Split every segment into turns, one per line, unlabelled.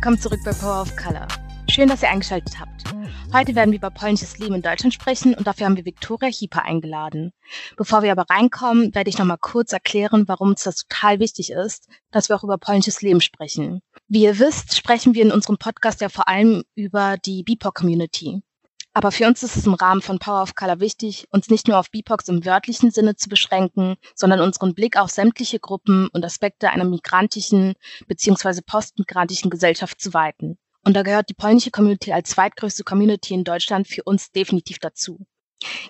Willkommen zurück bei Power of Color. Schön, dass ihr eingeschaltet habt. Heute werden wir über polnisches Leben in Deutschland sprechen und dafür haben wir Viktoria Hieper eingeladen. Bevor wir aber reinkommen, werde ich noch mal kurz erklären, warum uns das total wichtig ist, dass wir auch über polnisches Leben sprechen. Wie ihr wisst, sprechen wir in unserem Podcast ja vor allem über die BIPOC-Community. Aber für uns ist es im Rahmen von Power of Color wichtig, uns nicht nur auf BIPOCs im wörtlichen Sinne zu beschränken, sondern unseren Blick auf sämtliche Gruppen und Aspekte einer migrantischen bzw. postmigrantischen Gesellschaft zu weiten. Und da gehört die polnische Community als zweitgrößte Community in Deutschland für uns definitiv dazu.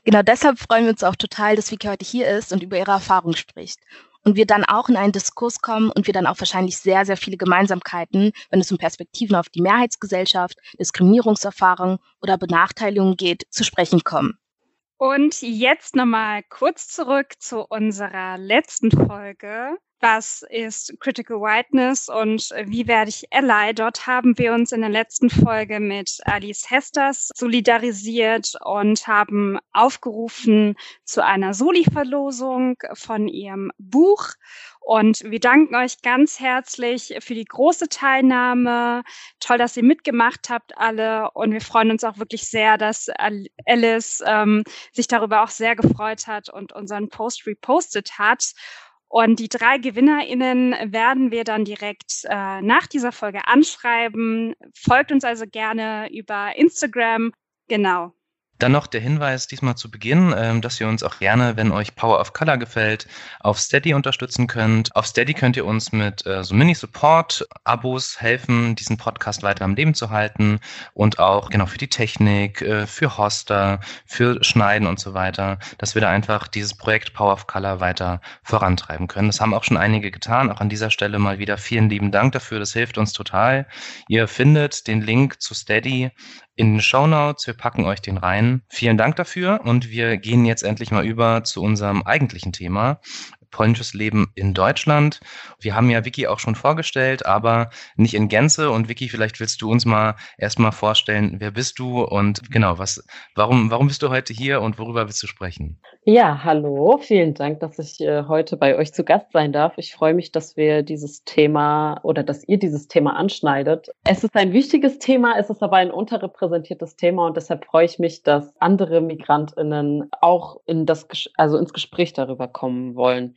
Genau deshalb freuen wir uns auch total, dass Vicky heute hier ist und über ihre Erfahrung spricht und wir dann auch in einen Diskurs kommen und wir dann auch wahrscheinlich sehr, sehr viele Gemeinsamkeiten, wenn es um Perspektiven auf die Mehrheitsgesellschaft, Diskriminierungserfahrung oder Benachteiligung geht, zu sprechen kommen.
Und jetzt nochmal kurz zurück zu unserer letzten Folge was ist Critical Whiteness und wie werde ich Ally? Dort haben wir uns in der letzten Folge mit Alice Hesters solidarisiert und haben aufgerufen zu einer Soli-Verlosung von ihrem Buch. Und wir danken euch ganz herzlich für die große Teilnahme. Toll, dass ihr mitgemacht habt alle. Und wir freuen uns auch wirklich sehr, dass Alice ähm, sich darüber auch sehr gefreut hat und unseren Post repostet hat. Und die drei GewinnerInnen werden wir dann direkt äh, nach dieser Folge anschreiben. Folgt uns also gerne über Instagram. Genau.
Dann noch der Hinweis diesmal zu Beginn, ähm, dass ihr uns auch gerne, wenn euch Power of Color gefällt, auf Steady unterstützen könnt. Auf Steady könnt ihr uns mit äh, so Mini-Support-Abos helfen, diesen Podcast weiter am Leben zu halten und auch genau für die Technik, äh, für Hoster, für Schneiden und so weiter, dass wir da einfach dieses Projekt Power of Color weiter vorantreiben können. Das haben auch schon einige getan. Auch an dieser Stelle mal wieder vielen lieben Dank dafür. Das hilft uns total. Ihr findet den Link zu Steady in den Show Notes. Wir packen euch den rein. Vielen Dank dafür und wir gehen jetzt endlich mal über zu unserem eigentlichen Thema polnisches Leben in Deutschland. Wir haben ja Vicky auch schon vorgestellt, aber nicht in Gänze. Und Vicky, vielleicht willst du uns mal erstmal vorstellen, wer bist du und genau, was, warum, warum bist du heute hier und worüber willst du sprechen?
Ja, hallo, vielen Dank, dass ich äh, heute bei euch zu Gast sein darf. Ich freue mich, dass wir dieses Thema oder dass ihr dieses Thema anschneidet. Es ist ein wichtiges Thema, es ist aber ein unterrepräsentiertes Thema und deshalb freue ich mich, dass andere MigrantInnen auch in das, also ins Gespräch darüber kommen wollen.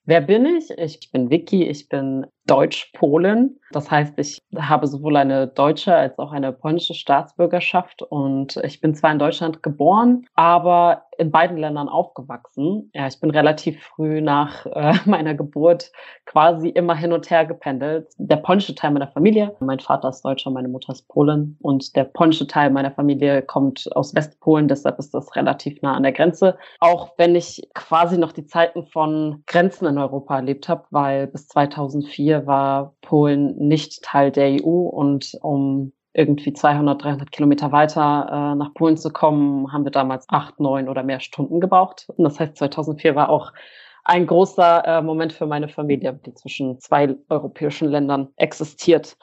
Wer bin ich? Ich bin Vicky, ich bin Deutsch-Polin. Das heißt, ich habe sowohl eine deutsche als auch eine polnische Staatsbürgerschaft und ich bin zwar in Deutschland geboren, aber in beiden Ländern aufgewachsen. Ja, ich bin relativ früh nach äh, meiner Geburt quasi immer hin und her gependelt. Der polnische Teil meiner Familie, mein Vater ist Deutscher, meine Mutter ist Polin und der polnische Teil meiner Familie kommt aus Westpolen, deshalb ist das relativ nah an der Grenze. Auch wenn ich quasi noch die Zeiten von Grenzen in Europa erlebt habe, weil bis 2004 war Polen nicht Teil der EU und um irgendwie 200, 300 Kilometer weiter äh, nach Polen zu kommen, haben wir damals acht, neun oder mehr Stunden gebraucht. Und das heißt, 2004 war auch ein großer äh, Moment für meine Familie, die zwischen zwei europäischen Ländern existiert.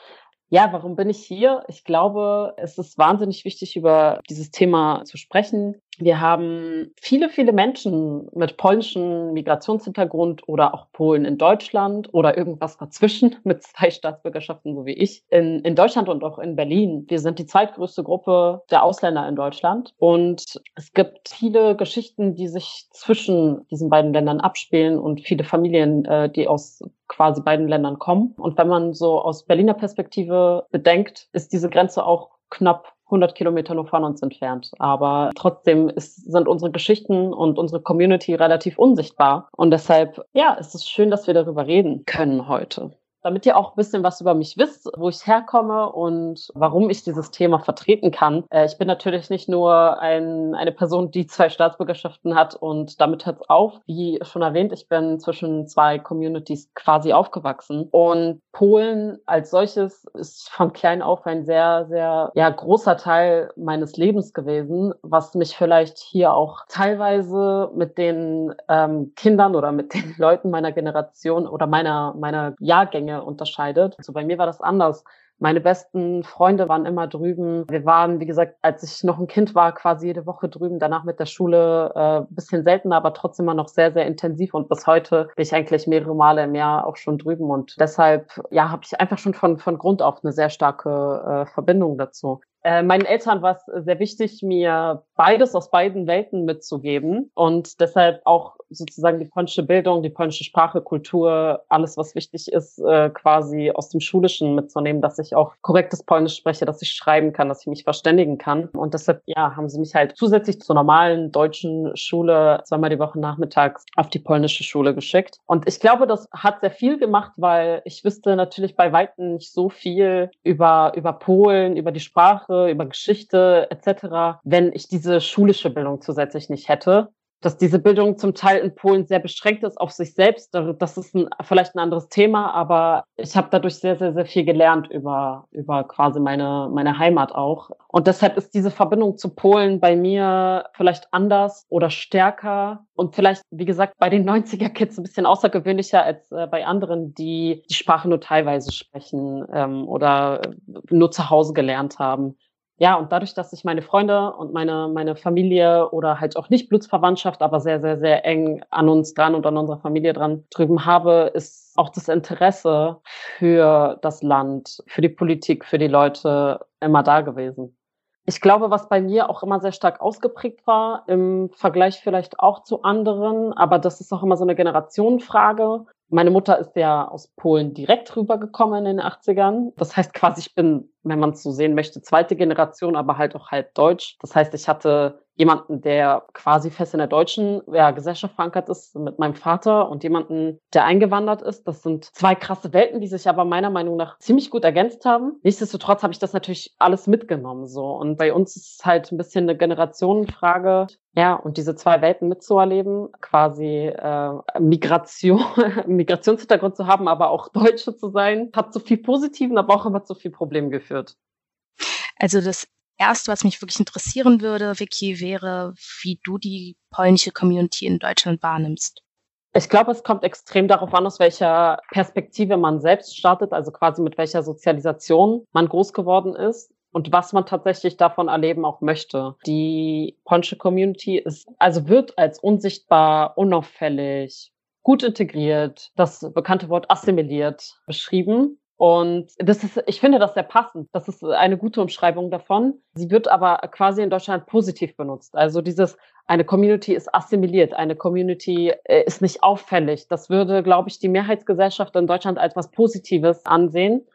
Ja, warum bin ich hier? Ich glaube, es ist wahnsinnig wichtig, über dieses Thema zu sprechen. Wir haben viele, viele Menschen mit polnischem Migrationshintergrund oder auch Polen in Deutschland oder irgendwas dazwischen mit zwei Staatsbürgerschaften, so wie ich, in, in Deutschland und auch in Berlin. Wir sind die zweitgrößte Gruppe der Ausländer in Deutschland und es gibt viele Geschichten, die sich zwischen diesen beiden Ländern abspielen und viele Familien, äh, die aus quasi beiden Ländern kommen. Und wenn man so aus Berliner Perspektive bedenkt, ist diese Grenze auch knapp 100 Kilometer nur von uns entfernt. Aber trotzdem ist, sind unsere Geschichten und unsere Community relativ unsichtbar. Und deshalb, ja, es ist schön, dass wir darüber reden können heute damit ihr auch ein bisschen was über mich wisst, wo ich herkomme und warum ich dieses Thema vertreten kann. Äh, ich bin natürlich nicht nur ein, eine Person, die zwei Staatsbürgerschaften hat und damit hört es auf. Wie schon erwähnt, ich bin zwischen zwei Communities quasi aufgewachsen und Polen als solches ist von klein auf ein sehr, sehr ja, großer Teil meines Lebens gewesen, was mich vielleicht hier auch teilweise mit den ähm, Kindern oder mit den Leuten meiner Generation oder meiner, meiner Jahrgänge unterscheidet. Also bei mir war das anders. Meine besten Freunde waren immer drüben. Wir waren, wie gesagt, als ich noch ein Kind war, quasi jede Woche drüben. Danach mit der Schule äh, bisschen seltener, aber trotzdem immer noch sehr, sehr intensiv. Und bis heute bin ich eigentlich mehrere Male im Jahr auch schon drüben. Und deshalb, ja, habe ich einfach schon von, von Grund auf eine sehr starke äh, Verbindung dazu. Äh, meinen Eltern war es sehr wichtig, mir beides aus beiden Welten mitzugeben und deshalb auch sozusagen die polnische Bildung, die polnische Sprache, Kultur, alles, was wichtig ist, äh, quasi aus dem Schulischen mitzunehmen, dass ich auch korrektes Polnisch spreche, dass ich schreiben kann, dass ich mich verständigen kann. Und deshalb, ja, haben sie mich halt zusätzlich zur normalen deutschen Schule zweimal die Woche nachmittags auf die polnische Schule geschickt. Und ich glaube, das hat sehr viel gemacht, weil ich wüsste natürlich bei Weitem nicht so viel über, über Polen, über die Sprache, über Geschichte etc., wenn ich diese schulische Bildung zusätzlich nicht hätte dass diese Bildung zum Teil in Polen sehr beschränkt ist auf sich selbst. Das ist ein, vielleicht ein anderes Thema, aber ich habe dadurch sehr, sehr, sehr viel gelernt über, über quasi meine, meine Heimat auch. Und deshalb ist diese Verbindung zu Polen bei mir vielleicht anders oder stärker und vielleicht, wie gesagt, bei den 90er-Kids ein bisschen außergewöhnlicher als äh, bei anderen, die die Sprache nur teilweise sprechen ähm, oder nur zu Hause gelernt haben ja, und dadurch, dass ich meine Freunde und meine, meine Familie oder halt auch nicht Blutsverwandtschaft, aber sehr, sehr, sehr eng an uns dran und an unserer Familie dran drüben habe, ist auch das Interesse für das Land, für die Politik, für die Leute immer da gewesen. Ich glaube, was bei mir auch immer sehr stark ausgeprägt war, im Vergleich vielleicht auch zu anderen, aber das ist auch immer so eine Generationenfrage. Meine Mutter ist ja aus Polen direkt rübergekommen in den 80ern. Das heißt quasi, ich bin, wenn man es so sehen möchte, zweite Generation, aber halt auch halb deutsch. Das heißt, ich hatte jemanden, der quasi fest in der deutschen ja, Gesellschaft verankert ist, mit meinem Vater und jemanden, der eingewandert ist. Das sind zwei krasse Welten, die sich aber meiner Meinung nach ziemlich gut ergänzt haben. Nichtsdestotrotz habe ich das natürlich alles mitgenommen so. Und bei uns ist es halt ein bisschen eine Generationenfrage. Ja, und diese zwei Welten mitzuerleben, quasi äh, Migration, Migrationshintergrund zu haben, aber auch Deutsche zu sein, hat zu viel Positiven, aber auch immer zu viel Problemen geführt.
Also das Erste, was mich wirklich interessieren würde, Vicky, wäre, wie du die polnische Community in Deutschland wahrnimmst.
Ich glaube, es kommt extrem darauf an, aus welcher Perspektive man selbst startet, also quasi mit welcher Sozialisation man groß geworden ist und was man tatsächlich davon erleben auch möchte. Die polnische Community ist, also wird als unsichtbar, unauffällig, gut integriert, das bekannte Wort assimiliert beschrieben. Und das ist, ich finde das sehr passend. Das ist eine gute Umschreibung davon. Sie wird aber quasi in Deutschland positiv benutzt. Also dieses, eine Community ist assimiliert, eine Community äh, ist nicht auffällig. Das würde, glaube ich, die Mehrheitsgesellschaft in Deutschland als was Positives ansehen.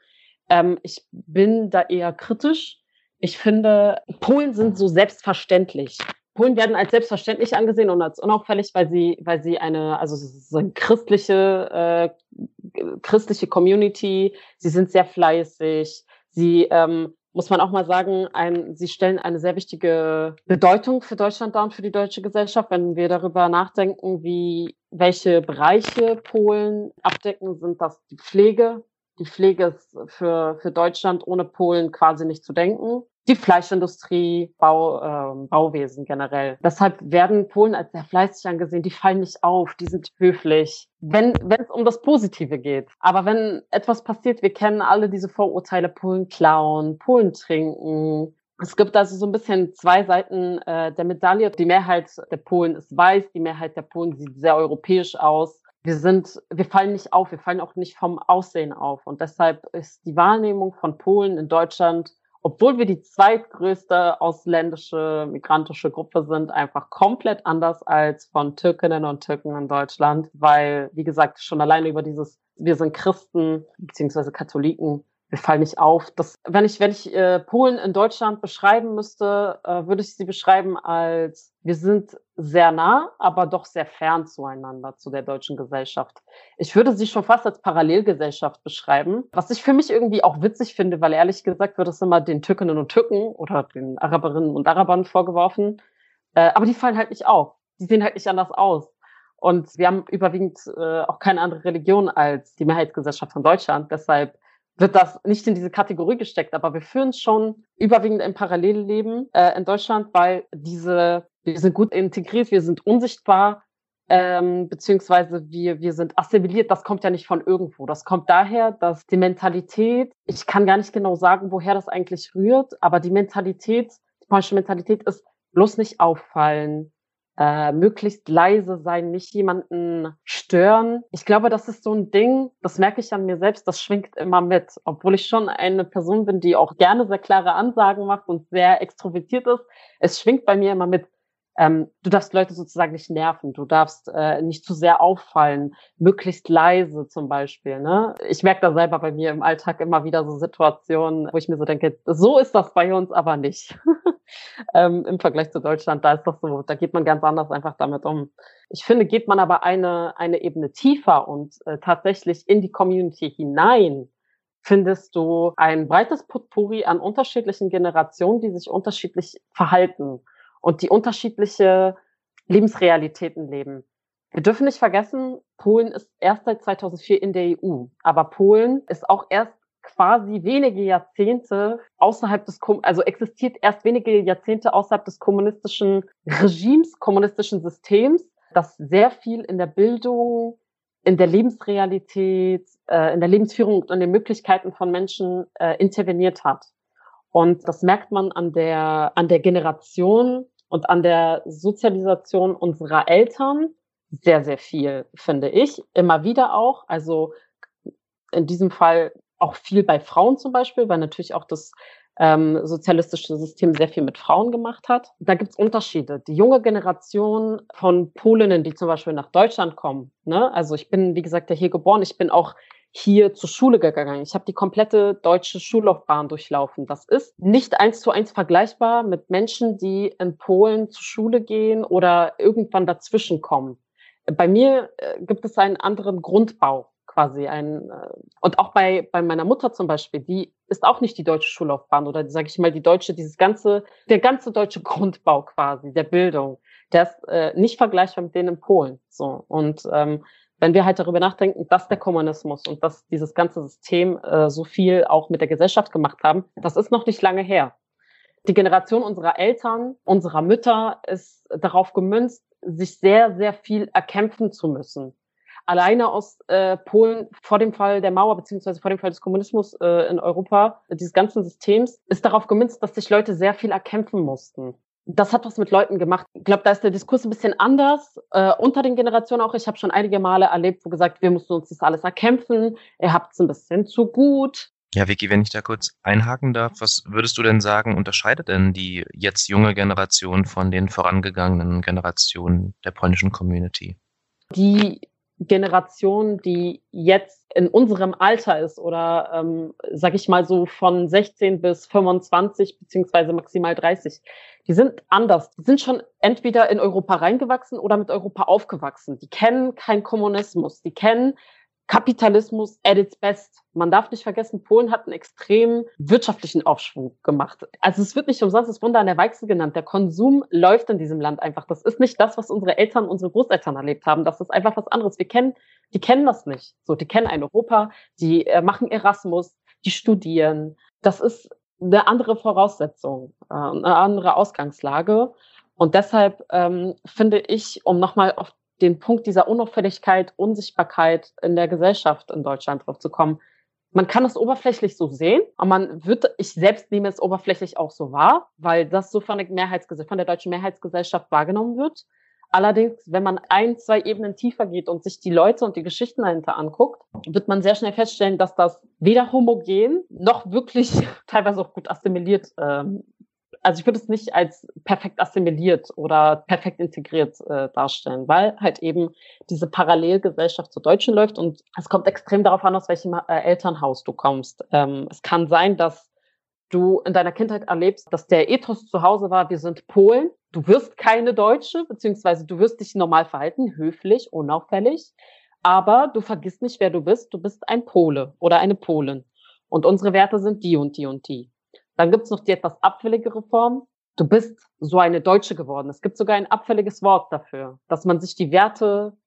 Ähm, ich bin da eher kritisch. Ich finde, Polen sind so selbstverständlich. Polen werden als selbstverständlich angesehen und als unauffällig, weil sie, weil sie eine, also so eine christliche, äh, christliche Community, sie sind sehr fleißig, sie, ähm, muss man auch mal sagen, ein, sie stellen eine sehr wichtige Bedeutung für Deutschland dar und für die deutsche Gesellschaft. Wenn wir darüber nachdenken, wie, welche Bereiche Polen abdecken, sind das die Pflege. Die Pflege ist für, für Deutschland ohne Polen quasi nicht zu denken die Fleischindustrie, Bau, äh, Bauwesen generell. Deshalb werden Polen als sehr fleißig angesehen. Die fallen nicht auf, die sind höflich, wenn wenn es um das Positive geht. Aber wenn etwas passiert, wir kennen alle diese Vorurteile, Polen klauen, Polen trinken. Es gibt also so ein bisschen zwei Seiten äh, der Medaille. Die Mehrheit der Polen ist weiß, die Mehrheit der Polen sieht sehr europäisch aus wir sind, wir fallen nicht auf, wir fallen auch nicht vom Aussehen auf. Und deshalb ist die Wahrnehmung von Polen in Deutschland obwohl wir die zweitgrößte ausländische migrantische Gruppe sind, einfach komplett anders als von Türkinnen und Türken in Deutschland, weil, wie gesagt, schon alleine über dieses, wir sind Christen beziehungsweise Katholiken, wir fallen nicht auf. Das, wenn ich, wenn ich äh, Polen in Deutschland beschreiben müsste, äh, würde ich sie beschreiben als wir sind sehr nah, aber doch sehr fern zueinander, zu der deutschen Gesellschaft. Ich würde sie schon fast als Parallelgesellschaft beschreiben, was ich für mich irgendwie auch witzig finde, weil ehrlich gesagt wird es immer den Türkinnen und Türken oder den Araberinnen und Arabern vorgeworfen. Äh, aber die fallen halt nicht auf. Die sehen halt nicht anders aus. Und wir haben überwiegend äh, auch keine andere Religion als die Mehrheitsgesellschaft von Deutschland. Deshalb wird das nicht in diese Kategorie gesteckt, aber wir führen schon überwiegend ein Parallelleben äh, in Deutschland, weil diese, wir sind gut integriert, wir sind unsichtbar, ähm, beziehungsweise wir, wir sind assimiliert, das kommt ja nicht von irgendwo. Das kommt daher, dass die Mentalität, ich kann gar nicht genau sagen, woher das eigentlich rührt, aber die Mentalität, die polnische Mentalität ist bloß nicht auffallen, äh, möglichst leise sein, nicht jemanden stören. Ich glaube, das ist so ein Ding, das merke ich an mir selbst, das schwingt immer mit. Obwohl ich schon eine Person bin, die auch gerne sehr klare Ansagen macht und sehr extrovertiert ist, es schwingt bei mir immer mit, ähm, du darfst Leute sozusagen nicht nerven, du darfst äh, nicht zu sehr auffallen, möglichst leise zum Beispiel. Ne? Ich merke da selber bei mir im Alltag immer wieder so Situationen, wo ich mir so denke, so ist das bei uns aber nicht. ähm, Im Vergleich zu Deutschland, da ist das so, da geht man ganz anders einfach damit um. Ich finde, geht man aber eine, eine Ebene tiefer und äh, tatsächlich in die Community hinein, findest du ein breites Potpourri an unterschiedlichen Generationen, die sich unterschiedlich verhalten und die unterschiedliche Lebensrealitäten leben. Wir dürfen nicht vergessen, Polen ist erst seit 2004 in der EU, aber Polen ist auch erst quasi wenige Jahrzehnte außerhalb des, also existiert erst wenige Jahrzehnte außerhalb des kommunistischen Regimes, kommunistischen Systems, das sehr viel in der Bildung, in der Lebensrealität, äh, in der Lebensführung und in den Möglichkeiten von Menschen äh, interveniert hat. Und das merkt man an der, an der Generation und an der Sozialisation unserer Eltern sehr, sehr viel, finde ich. Immer wieder auch. Also in diesem Fall auch viel bei Frauen zum Beispiel, weil natürlich auch das ähm, sozialistische System sehr viel mit Frauen gemacht hat. Da gibt es Unterschiede. Die junge Generation von Polinnen, die zum Beispiel nach Deutschland kommen, ne? also ich bin, wie gesagt, ja hier geboren, ich bin auch hier zur Schule gegangen. Ich habe die komplette deutsche Schullaufbahn durchlaufen. Das ist nicht eins zu eins vergleichbar mit Menschen, die in Polen zur Schule gehen oder irgendwann dazwischen kommen. Bei mir äh, gibt es einen anderen Grundbau quasi ein äh, und auch bei bei meiner Mutter zum Beispiel, die ist auch nicht die deutsche Schullaufbahn oder sage ich mal die deutsche, dieses ganze der ganze deutsche Grundbau quasi der Bildung, der ist äh, nicht vergleichbar mit denen in Polen. So und ähm, wenn wir halt darüber nachdenken, dass der Kommunismus und dass dieses ganze System äh, so viel auch mit der Gesellschaft gemacht haben, das ist noch nicht lange her. Die Generation unserer Eltern, unserer Mütter ist darauf gemünzt, sich sehr, sehr viel erkämpfen zu müssen. Alleine aus äh, Polen vor dem Fall der Mauer beziehungsweise vor dem Fall des Kommunismus äh, in Europa, dieses ganzen Systems, ist darauf gemünzt, dass sich Leute sehr viel erkämpfen mussten das hat was mit Leuten gemacht. Ich glaube, da ist der Diskurs ein bisschen anders äh, unter den Generationen auch. Ich habe schon einige Male erlebt, wo gesagt, wir müssen uns das alles erkämpfen. Ihr habt es ein bisschen zu gut.
Ja, Vicky, wenn ich da kurz einhaken darf, was würdest du denn sagen, unterscheidet denn die jetzt junge Generation von den vorangegangenen Generationen der polnischen Community?
Die Generation, die jetzt in unserem Alter ist oder ähm, sag ich mal so von 16 bis 25 beziehungsweise maximal 30, die sind anders. Die sind schon entweder in Europa reingewachsen oder mit Europa aufgewachsen. Die kennen keinen Kommunismus. Die kennen Kapitalismus at its best. Man darf nicht vergessen, Polen hat einen extremen wirtschaftlichen Aufschwung gemacht. Also es wird nicht umsonst das Wunder an der Weichsel genannt. Der Konsum läuft in diesem Land einfach. Das ist nicht das, was unsere Eltern, unsere Großeltern erlebt haben. Das ist einfach was anderes. Wir kennen, die kennen das nicht. So, die kennen ein Europa, die äh, machen Erasmus, die studieren. Das ist eine andere Voraussetzung, äh, eine andere Ausgangslage. Und deshalb ähm, finde ich, um nochmal auf den Punkt dieser Unauffälligkeit, Unsichtbarkeit in der Gesellschaft in Deutschland drauf zu kommen, man kann es oberflächlich so sehen, aber man wird, ich selbst nehme es oberflächlich auch so wahr, weil das so von der, Mehrheitsgesellschaft, von der deutschen Mehrheitsgesellschaft wahrgenommen wird. Allerdings, wenn man ein, zwei Ebenen tiefer geht und sich die Leute und die Geschichten dahinter anguckt, wird man sehr schnell feststellen, dass das weder homogen noch wirklich teilweise auch gut assimiliert ähm, also ich würde es nicht als perfekt assimiliert oder perfekt integriert äh, darstellen, weil halt eben diese Parallelgesellschaft zur Deutschen läuft und es kommt extrem darauf an, aus welchem äh, Elternhaus du kommst. Ähm, es kann sein, dass du in deiner Kindheit erlebst, dass der Ethos zu Hause war, wir sind Polen, du wirst keine Deutsche, beziehungsweise du wirst dich normal verhalten, höflich, unauffällig, aber du vergisst nicht, wer du bist, du bist ein Pole oder eine Polin. Und unsere Werte sind die und die und die. Dann gibt's noch die etwas abfälligere Form. Du bist so eine Deutsche geworden. Es gibt sogar ein abfälliges Wort dafür, dass man sich die Werte,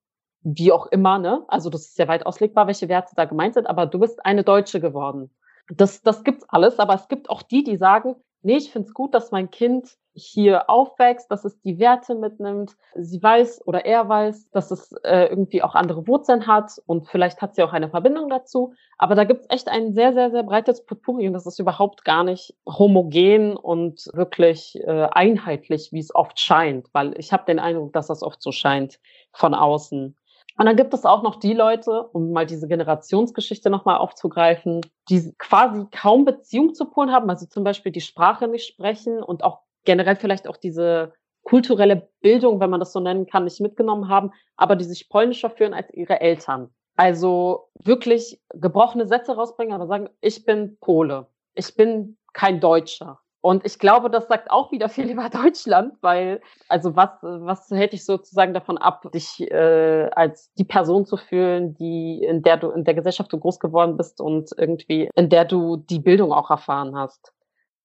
wie auch immer, ne, also das ist sehr weit auslegbar, welche Werte da gemeint sind, aber du bist eine Deutsche geworden. Das, das gibt's alles, aber es gibt auch die, die sagen, nee, ich finde es gut, dass mein Kind hier aufwächst, dass es die Werte mitnimmt. Sie weiß oder er weiß, dass es äh, irgendwie auch andere Wurzeln hat und vielleicht hat sie auch eine Verbindung dazu. Aber da gibt es echt ein sehr, sehr, sehr breites Potpourri und das ist überhaupt gar nicht homogen und wirklich äh, einheitlich, wie es oft scheint, weil ich habe den Eindruck, dass das oft so scheint von außen. Und dann gibt es auch noch die Leute, um mal diese Generationsgeschichte nochmal aufzugreifen, die quasi kaum Beziehung zu Polen haben, also zum Beispiel die Sprache nicht sprechen und auch generell vielleicht auch diese kulturelle Bildung, wenn man das so nennen kann, nicht mitgenommen haben, aber die sich polnischer führen als ihre Eltern. Also wirklich gebrochene Sätze rausbringen, aber sagen, ich bin Pole, ich bin kein Deutscher. Und ich glaube, das sagt auch wieder viel über Deutschland, weil, also was, was hält dich sozusagen davon ab, dich äh, als die Person zu fühlen, die, in der du, in der Gesellschaft du groß geworden bist und irgendwie, in der du die Bildung auch erfahren hast.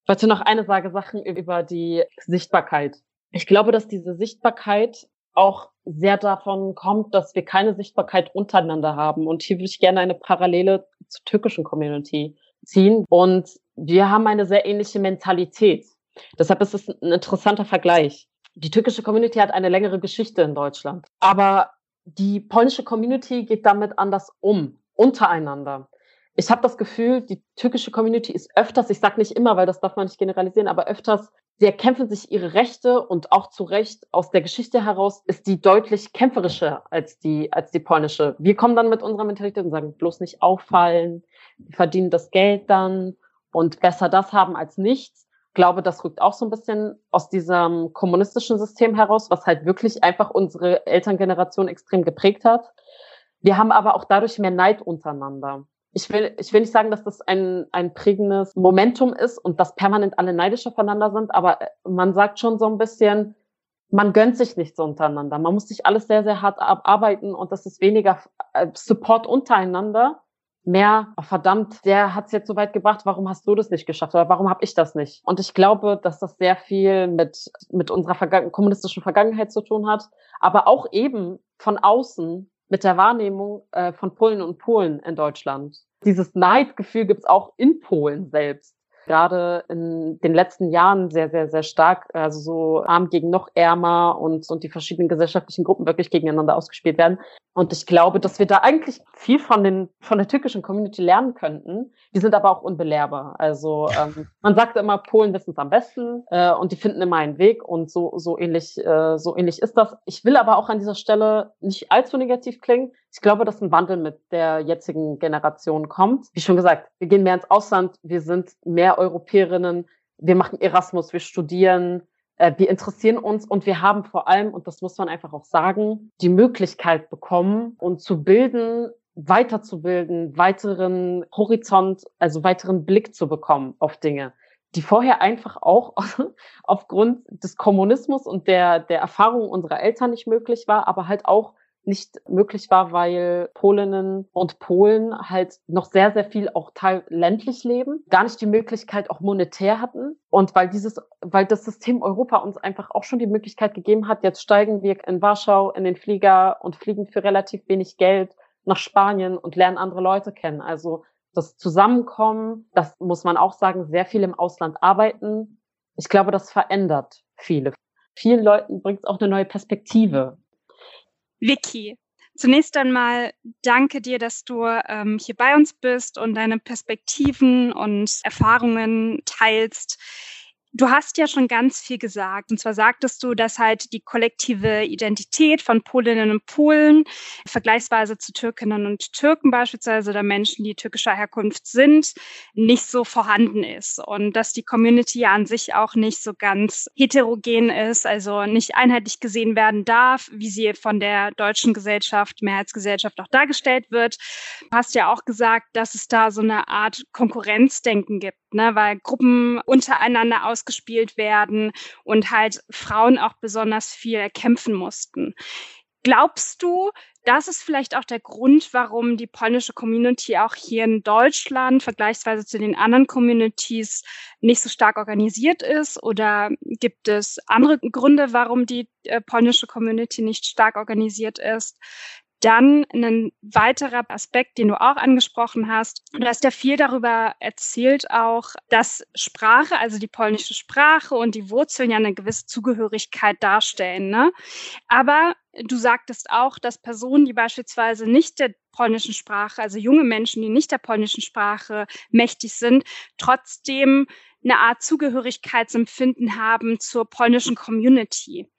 Ich wollte noch eine Sage Sachen über die Sichtbarkeit. Ich glaube, dass diese Sichtbarkeit auch sehr davon kommt, dass wir keine Sichtbarkeit untereinander haben. Und hier würde ich gerne eine Parallele zur türkischen Community ziehen. Und wir haben eine sehr ähnliche Mentalität. Deshalb ist es ein interessanter Vergleich. Die türkische Community hat eine längere Geschichte in Deutschland. Aber die polnische Community geht damit anders um, untereinander ich habe das Gefühl, die türkische Community ist öfters, ich sage nicht immer, weil das darf man nicht generalisieren, aber öfters, sie erkämpfen sich ihre Rechte und auch zu Recht aus der Geschichte heraus ist die deutlich kämpferischer als die, als die polnische. Wir kommen dann mit unserer Mentalität und sagen, bloß nicht auffallen, wir verdienen das Geld dann und besser das haben als nichts. Ich glaube, das rückt auch so ein bisschen aus diesem kommunistischen System heraus, was halt wirklich einfach unsere Elterngeneration extrem geprägt hat. Wir haben aber auch dadurch mehr Neid untereinander ich will, ich will nicht sagen, dass das ein, ein prägendes Momentum ist und dass permanent alle neidisch aufeinander sind, aber äh, man sagt schon so ein bisschen, man gönnt sich nicht so untereinander. Man muss sich alles sehr, sehr hart arbeiten und das ist weniger äh, Support untereinander, mehr, oh verdammt, der hat es jetzt so weit gebracht, warum hast du das nicht geschafft oder warum habe ich das nicht? Und ich glaube, dass das sehr viel mit, mit unserer Vergangen kommunistischen Vergangenheit zu tun hat, aber auch eben von außen mit der Wahrnehmung äh, von Polen und Polen in Deutschland. Dieses Neidgefühl gibt es auch in Polen selbst gerade in den letzten Jahren sehr, sehr, sehr stark, also so arm gegen noch ärmer und, und die verschiedenen gesellschaftlichen Gruppen wirklich gegeneinander ausgespielt werden. Und ich glaube, dass wir da eigentlich viel von, den, von der türkischen Community lernen könnten. Die sind aber auch unbelehrbar. Also ähm, man sagt immer, Polen wissen es am besten äh, und die finden immer einen Weg und so, so, ähnlich, äh, so ähnlich ist das. Ich will aber auch an dieser Stelle nicht allzu negativ klingen. Ich glaube, dass ein Wandel mit der jetzigen Generation kommt. Wie schon gesagt, wir gehen mehr ins Ausland, wir sind mehr Europäerinnen, wir machen Erasmus, wir studieren, äh, wir interessieren uns und wir haben vor allem, und das muss man einfach auch sagen, die Möglichkeit bekommen, uns zu bilden, weiterzubilden, weiteren Horizont, also weiteren Blick zu bekommen auf Dinge, die vorher einfach auch aufgrund des Kommunismus und der, der Erfahrung unserer Eltern nicht möglich war, aber halt auch nicht möglich war, weil Polinnen und Polen halt noch sehr, sehr viel auch teil ländlich leben, gar nicht die Möglichkeit auch monetär hatten. Und weil dieses, weil das System Europa uns einfach auch schon die Möglichkeit gegeben hat, jetzt steigen wir in Warschau in den Flieger und fliegen für relativ wenig Geld nach Spanien und lernen andere Leute kennen. Also das Zusammenkommen, das muss man auch sagen, sehr viel im Ausland arbeiten. Ich glaube, das verändert viele. Vielen Leuten bringt es auch eine neue Perspektive
Vicky, zunächst einmal danke dir, dass du ähm, hier bei uns bist und deine Perspektiven und Erfahrungen teilst. Du hast ja schon ganz viel gesagt. Und zwar sagtest du, dass halt die kollektive Identität von Polinnen und Polen vergleichsweise zu Türkinnen und Türken beispielsweise oder Menschen, die türkischer Herkunft sind, nicht so vorhanden ist. Und dass die Community ja an sich auch nicht so ganz heterogen ist, also nicht einheitlich gesehen werden darf, wie sie von der deutschen Gesellschaft, Mehrheitsgesellschaft auch dargestellt wird. Du hast ja auch gesagt, dass es da so eine Art Konkurrenzdenken gibt, ne? weil Gruppen untereinander aus ausgespielt werden und halt Frauen auch besonders viel erkämpfen mussten. Glaubst du, das ist vielleicht auch der Grund, warum die polnische Community auch hier in Deutschland vergleichsweise zu den anderen Communities nicht so stark organisiert ist? Oder gibt es andere Gründe, warum die äh, polnische Community nicht stark organisiert ist? Dann ein weiterer Aspekt, den du auch angesprochen hast. Du hast ja viel darüber erzählt auch, dass Sprache, also die polnische Sprache und die Wurzeln ja eine gewisse Zugehörigkeit darstellen. Ne? Aber du sagtest auch, dass Personen, die beispielsweise nicht der polnischen Sprache, also junge Menschen, die nicht der polnischen Sprache mächtig sind, trotzdem eine Art Zugehörigkeitsempfinden haben zur polnischen Community.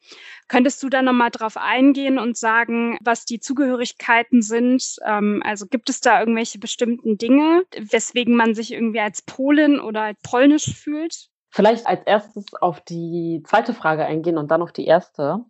Könntest du da nochmal drauf eingehen und sagen, was die Zugehörigkeiten sind? Ähm, also gibt es da irgendwelche bestimmten Dinge, weswegen man sich irgendwie als Polin oder polnisch fühlt?
Vielleicht als erstes auf die zweite Frage eingehen und dann auf die erste.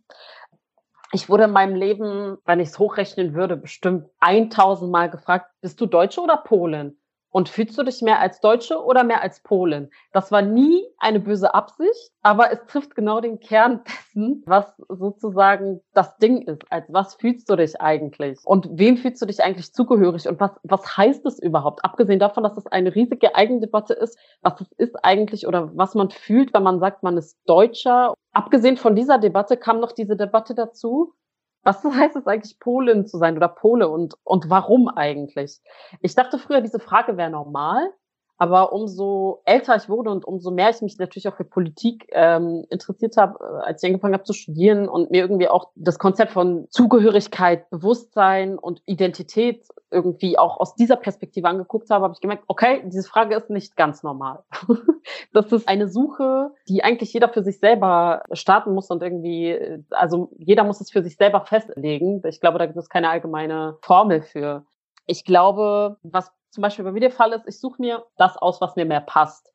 Ich wurde in meinem Leben, wenn ich es hochrechnen würde, bestimmt 1000 Mal gefragt, bist du Deutsche oder Polin? Und fühlst du dich mehr als Deutsche oder mehr als Polin? Das war nie eine böse Absicht, aber es trifft genau den Kern dessen, was sozusagen das Ding ist. Als was fühlst du dich eigentlich? Und wem fühlst du dich eigentlich zugehörig? Und was, was heißt es überhaupt? Abgesehen davon, dass es eine riesige Eigendebatte ist, was es ist eigentlich oder was man fühlt, wenn man sagt, man ist Deutscher. Abgesehen von dieser Debatte kam noch diese Debatte dazu, was heißt es eigentlich, Polin zu sein oder Pole und, und warum eigentlich? Ich dachte früher, diese Frage wäre normal, aber umso älter ich wurde und umso mehr ich mich natürlich auch für Politik ähm, interessiert habe, äh, als ich angefangen habe zu studieren und mir irgendwie auch das Konzept von Zugehörigkeit, Bewusstsein und Identität irgendwie auch aus dieser Perspektive angeguckt habe, habe ich gemerkt, okay, diese Frage ist nicht ganz normal. das ist eine Suche, die eigentlich jeder für sich selber starten muss und irgendwie, also jeder muss es für sich selber festlegen. Ich glaube, da gibt es keine allgemeine Formel für. Ich glaube, was zum Beispiel bei mir der Fall ist, ich suche mir das aus, was mir mehr passt.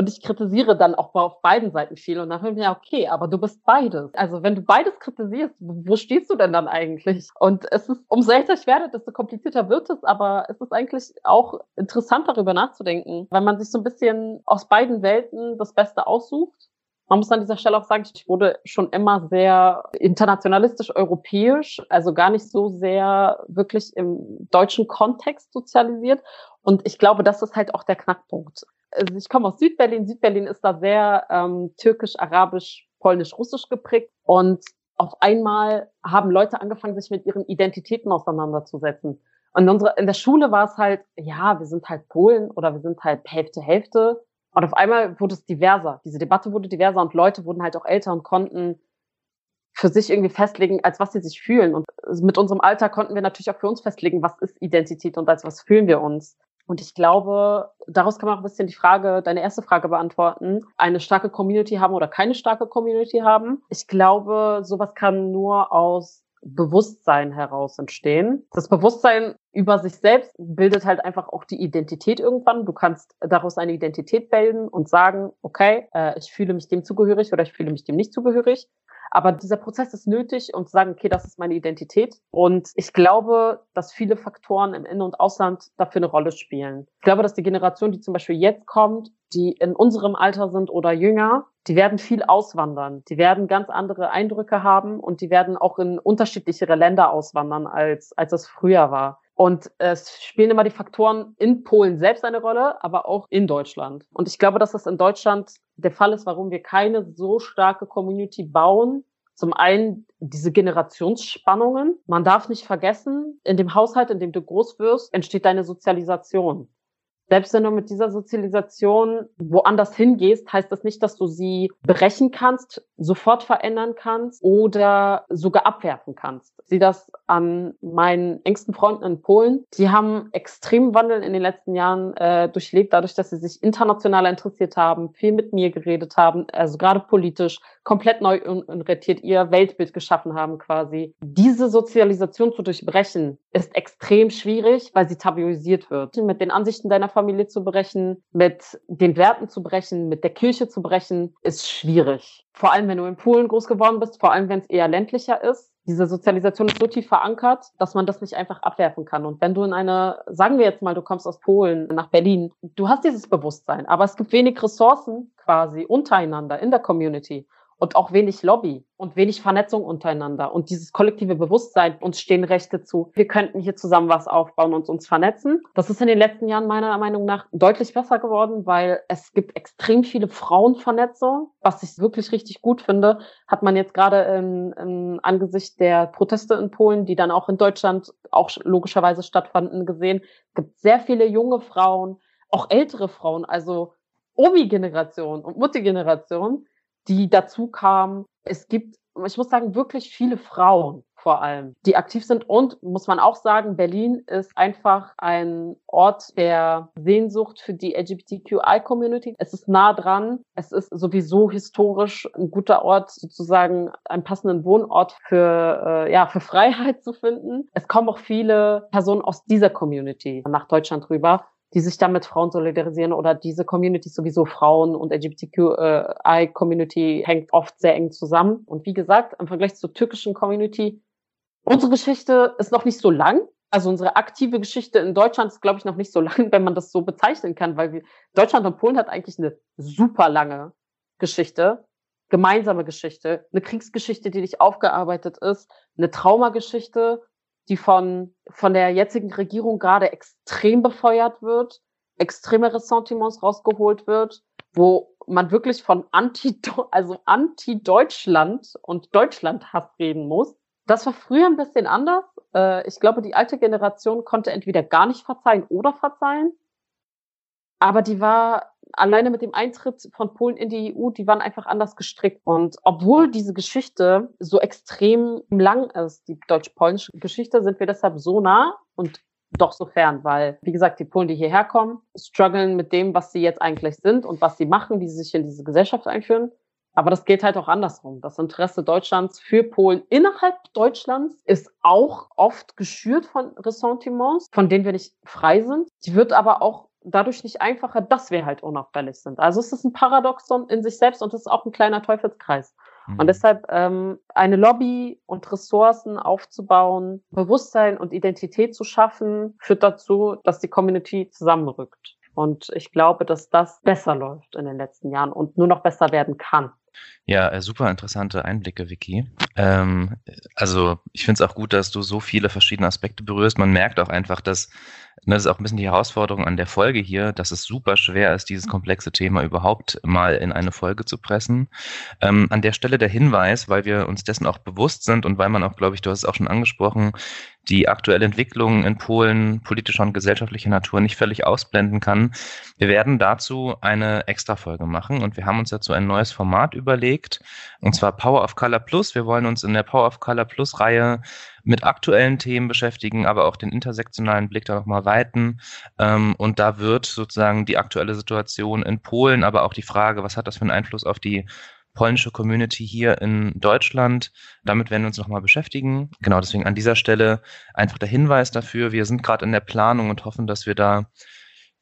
Und ich kritisiere dann auch auf beiden Seiten viel. Und dann hören wir ja, okay, aber du bist beides. Also wenn du beides kritisierst, wo stehst du denn dann eigentlich? Und es ist, umso älter ich werde, desto komplizierter wird es. Aber es ist eigentlich auch interessant, darüber nachzudenken, weil man sich so ein bisschen aus beiden Welten das Beste aussucht. Man muss an dieser Stelle auch sagen, ich wurde schon immer sehr internationalistisch europäisch, also gar nicht so sehr wirklich im deutschen Kontext sozialisiert. Und ich glaube, das ist halt auch der Knackpunkt also ich komme aus Südberlin. Südberlin ist da sehr ähm, türkisch, arabisch, polnisch, russisch geprägt. Und auf einmal haben Leute angefangen, sich mit ihren Identitäten auseinanderzusetzen. Und in, unserer, in der Schule war es halt, ja, wir sind halt Polen oder wir sind halt Hälfte, Hälfte. Und auf einmal wurde es diverser. Diese Debatte wurde diverser und Leute wurden halt auch älter und konnten für sich irgendwie festlegen, als was sie sich fühlen. Und mit unserem Alter konnten wir natürlich auch für uns festlegen, was ist Identität und als was fühlen wir uns. Und ich glaube, daraus kann man auch ein bisschen die Frage, deine erste Frage beantworten. Eine starke Community haben oder keine starke Community haben. Ich glaube, sowas kann nur aus Bewusstsein heraus entstehen. Das Bewusstsein über sich selbst bildet halt einfach auch die Identität irgendwann. Du kannst daraus eine Identität bilden und sagen, okay, äh, ich fühle mich dem zugehörig oder ich fühle mich dem nicht zugehörig. Aber dieser Prozess ist nötig, um zu sagen, okay, das ist meine Identität. Und ich glaube, dass viele Faktoren im In- und Ausland dafür eine Rolle spielen. Ich glaube, dass die Generation, die zum Beispiel jetzt kommt, die in unserem Alter sind oder jünger, die werden viel auswandern. Die werden ganz andere Eindrücke haben und die werden auch in unterschiedlichere Länder auswandern, als, als es früher war. Und es spielen immer die Faktoren in Polen selbst eine Rolle, aber auch in Deutschland. Und ich glaube, dass das in Deutschland der Fall ist, warum wir keine so starke Community bauen. Zum einen diese Generationsspannungen. Man darf nicht vergessen, in dem Haushalt, in dem du groß wirst, entsteht deine Sozialisation. Selbst wenn du mit dieser Sozialisation woanders hingehst, heißt das nicht, dass du sie brechen kannst, sofort verändern kannst oder sogar abwerfen kannst. Sehe das an meinen engsten Freunden in Polen. Die haben extremen Wandel in den letzten Jahren äh, durchlebt, dadurch, dass sie sich international interessiert haben, viel mit mir geredet haben, also gerade politisch, komplett neu orientiert ihr Weltbild geschaffen haben quasi. Diese Sozialisation zu durchbrechen, ist extrem schwierig, weil sie tabuisiert wird. Mit den Ansichten deiner Familie zu brechen, mit den Werten zu brechen, mit der Kirche zu brechen, ist schwierig. Vor allem, wenn du in Polen groß geworden bist, vor allem, wenn es eher ländlicher ist. Diese Sozialisation ist so tief verankert, dass man das nicht einfach abwerfen kann. Und wenn du in eine, sagen wir jetzt mal, du kommst aus Polen nach Berlin, du hast dieses Bewusstsein, aber es gibt wenig Ressourcen quasi untereinander in der Community. Und auch wenig Lobby und wenig Vernetzung untereinander und dieses kollektive Bewusstsein, uns stehen Rechte zu. Wir könnten hier zusammen was aufbauen und uns vernetzen. Das ist in den letzten Jahren meiner Meinung nach deutlich besser geworden, weil es gibt extrem viele Frauenvernetzung, was ich wirklich richtig gut finde, hat man jetzt gerade in, in angesichts der Proteste in Polen, die dann auch in Deutschland auch logischerweise stattfanden, gesehen. Es gibt sehr viele junge Frauen, auch ältere Frauen, also Omi-Generation und Mutti-Generation, die dazu kamen. Es gibt, ich muss sagen, wirklich viele Frauen vor allem, die aktiv sind. Und muss man auch sagen, Berlin ist einfach ein Ort der Sehnsucht für die LGBTQI-Community. Es ist nah dran. Es ist sowieso historisch ein guter Ort, sozusagen einen passenden Wohnort für, äh, ja, für Freiheit zu finden. Es kommen auch viele Personen aus dieser Community nach Deutschland rüber die sich dann mit Frauen solidarisieren oder diese Community sowieso Frauen und LGBTQI-Community hängt oft sehr eng zusammen. Und wie gesagt, im Vergleich zur türkischen Community, unsere Geschichte ist noch nicht so lang. Also unsere aktive Geschichte in Deutschland ist, glaube ich, noch nicht so lang, wenn man das so bezeichnen kann, weil wir, Deutschland und Polen hat eigentlich eine super lange Geschichte, gemeinsame Geschichte, eine Kriegsgeschichte, die nicht aufgearbeitet ist, eine Traumageschichte, die von, von der jetzigen Regierung gerade extrem befeuert wird, extreme Ressentiments rausgeholt wird, wo man wirklich von Anti, also Anti-Deutschland und Deutschlandhass reden muss. Das war früher ein bisschen anders. Äh, ich glaube, die alte Generation konnte entweder gar nicht verzeihen oder verzeihen. Aber die war alleine mit dem Eintritt von Polen in die EU, die waren einfach anders gestrickt. Und obwohl diese Geschichte so extrem lang ist, die deutsch-polnische Geschichte, sind wir deshalb so nah und doch so fern, weil, wie gesagt, die Polen, die hierher kommen, strugglen mit dem, was sie jetzt eigentlich sind und was sie machen, wie sie sich in diese Gesellschaft einführen. Aber das geht halt auch andersrum. Das Interesse Deutschlands für Polen innerhalb Deutschlands ist auch oft geschürt von Ressentiments, von denen wir nicht frei sind. Die wird aber auch dadurch nicht einfacher, dass wir halt unauffällig sind. Also es ist ein Paradoxon in sich selbst und es ist auch ein kleiner Teufelskreis. Mhm. Und deshalb ähm, eine Lobby und Ressourcen aufzubauen, Bewusstsein und Identität zu schaffen, führt dazu, dass die Community zusammenrückt. Und ich glaube, dass das besser läuft in den letzten Jahren und nur noch besser werden kann.
Ja, äh, super interessante Einblicke, Vicky. Ähm, also ich finde es auch gut, dass du so viele verschiedene Aspekte berührst. Man merkt auch einfach, dass Ne, das ist auch ein bisschen die Herausforderung an der Folge hier, dass es super schwer ist, dieses komplexe Thema überhaupt mal in eine Folge zu pressen. Ähm, an der Stelle der Hinweis, weil wir uns dessen auch bewusst sind und weil man auch, glaube ich, du hast es auch schon angesprochen, die aktuelle Entwicklung in Polen politischer und gesellschaftlicher Natur nicht völlig ausblenden kann. Wir werden dazu eine Extra-Folge machen und wir haben uns dazu ein neues Format überlegt, und zwar Power of Color Plus. Wir wollen uns in der Power of Color Plus Reihe mit aktuellen Themen beschäftigen, aber auch den intersektionalen Blick da nochmal weiten. Ähm, und da wird sozusagen die aktuelle Situation in Polen, aber auch die Frage, was hat das für einen Einfluss auf die polnische Community hier in Deutschland. Damit werden wir uns nochmal beschäftigen. Genau, deswegen an dieser Stelle einfach der Hinweis dafür. Wir sind gerade in der Planung und hoffen, dass wir da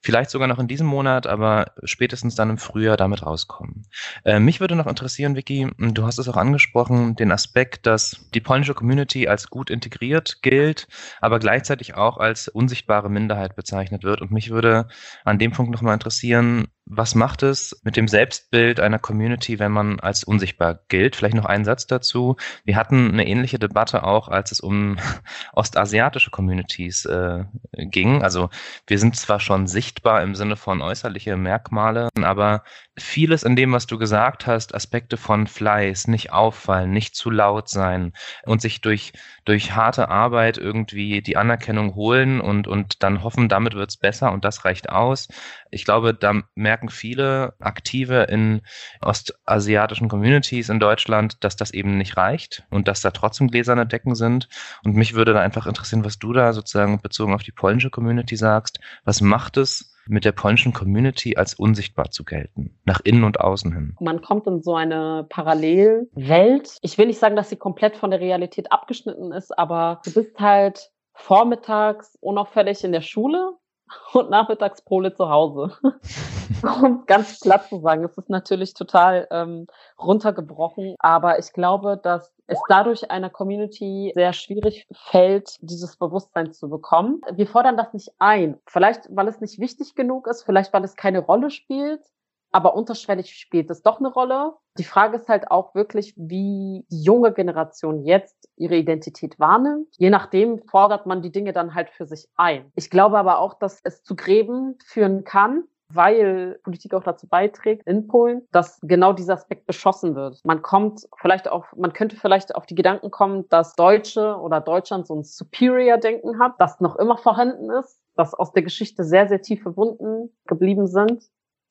vielleicht sogar noch in diesem Monat, aber spätestens dann im Frühjahr damit rauskommen. Äh, mich würde noch interessieren, Vicky, du hast es auch angesprochen, den Aspekt, dass die polnische Community als gut integriert gilt, aber gleichzeitig auch als unsichtbare Minderheit bezeichnet wird. Und mich würde an dem Punkt nochmal interessieren, was macht es mit dem Selbstbild einer Community, wenn man als unsichtbar gilt? Vielleicht noch einen Satz dazu. Wir hatten eine ähnliche Debatte auch, als es um ostasiatische Communities äh, ging. Also wir sind zwar schon sichtbar im Sinne von äußerliche Merkmale, aber vieles in dem, was du gesagt hast, Aspekte von Fleiß, nicht auffallen, nicht zu laut sein und sich durch, durch harte Arbeit irgendwie die Anerkennung holen und, und dann hoffen, damit wird's besser und das reicht aus. Ich glaube, da merken viele Aktive in ostasiatischen Communities in Deutschland, dass das eben nicht reicht und dass da trotzdem gläserne Decken sind. Und mich würde da einfach interessieren, was du da sozusagen bezogen auf die polnische Community sagst. Was macht es mit der polnischen Community als unsichtbar zu gelten, nach innen und außen hin.
Man kommt in so eine Parallelwelt. Ich will nicht sagen, dass sie komplett von der Realität abgeschnitten ist, aber du bist halt vormittags unauffällig in der Schule und nachmittags Pole zu Hause. um ganz platt zu sagen, es ist natürlich total ähm, runtergebrochen, aber ich glaube, dass es dadurch einer Community sehr schwierig fällt, dieses Bewusstsein zu bekommen. Wir fordern das nicht ein. Vielleicht, weil es nicht wichtig genug ist, vielleicht, weil es keine Rolle spielt. Aber unterschwellig spielt es doch eine Rolle. Die Frage ist halt auch wirklich, wie die junge Generation jetzt ihre Identität wahrnimmt. Je nachdem fordert man die Dinge dann halt für sich ein. Ich glaube aber auch, dass es zu Gräben führen kann, weil Politik auch dazu beiträgt in Polen, dass genau dieser Aspekt beschossen wird. Man kommt vielleicht auf, man könnte vielleicht auf die Gedanken kommen, dass Deutsche oder Deutschland so ein Superior-Denken hat, das noch immer vorhanden ist, dass aus der Geschichte sehr, sehr tiefe Wunden geblieben sind,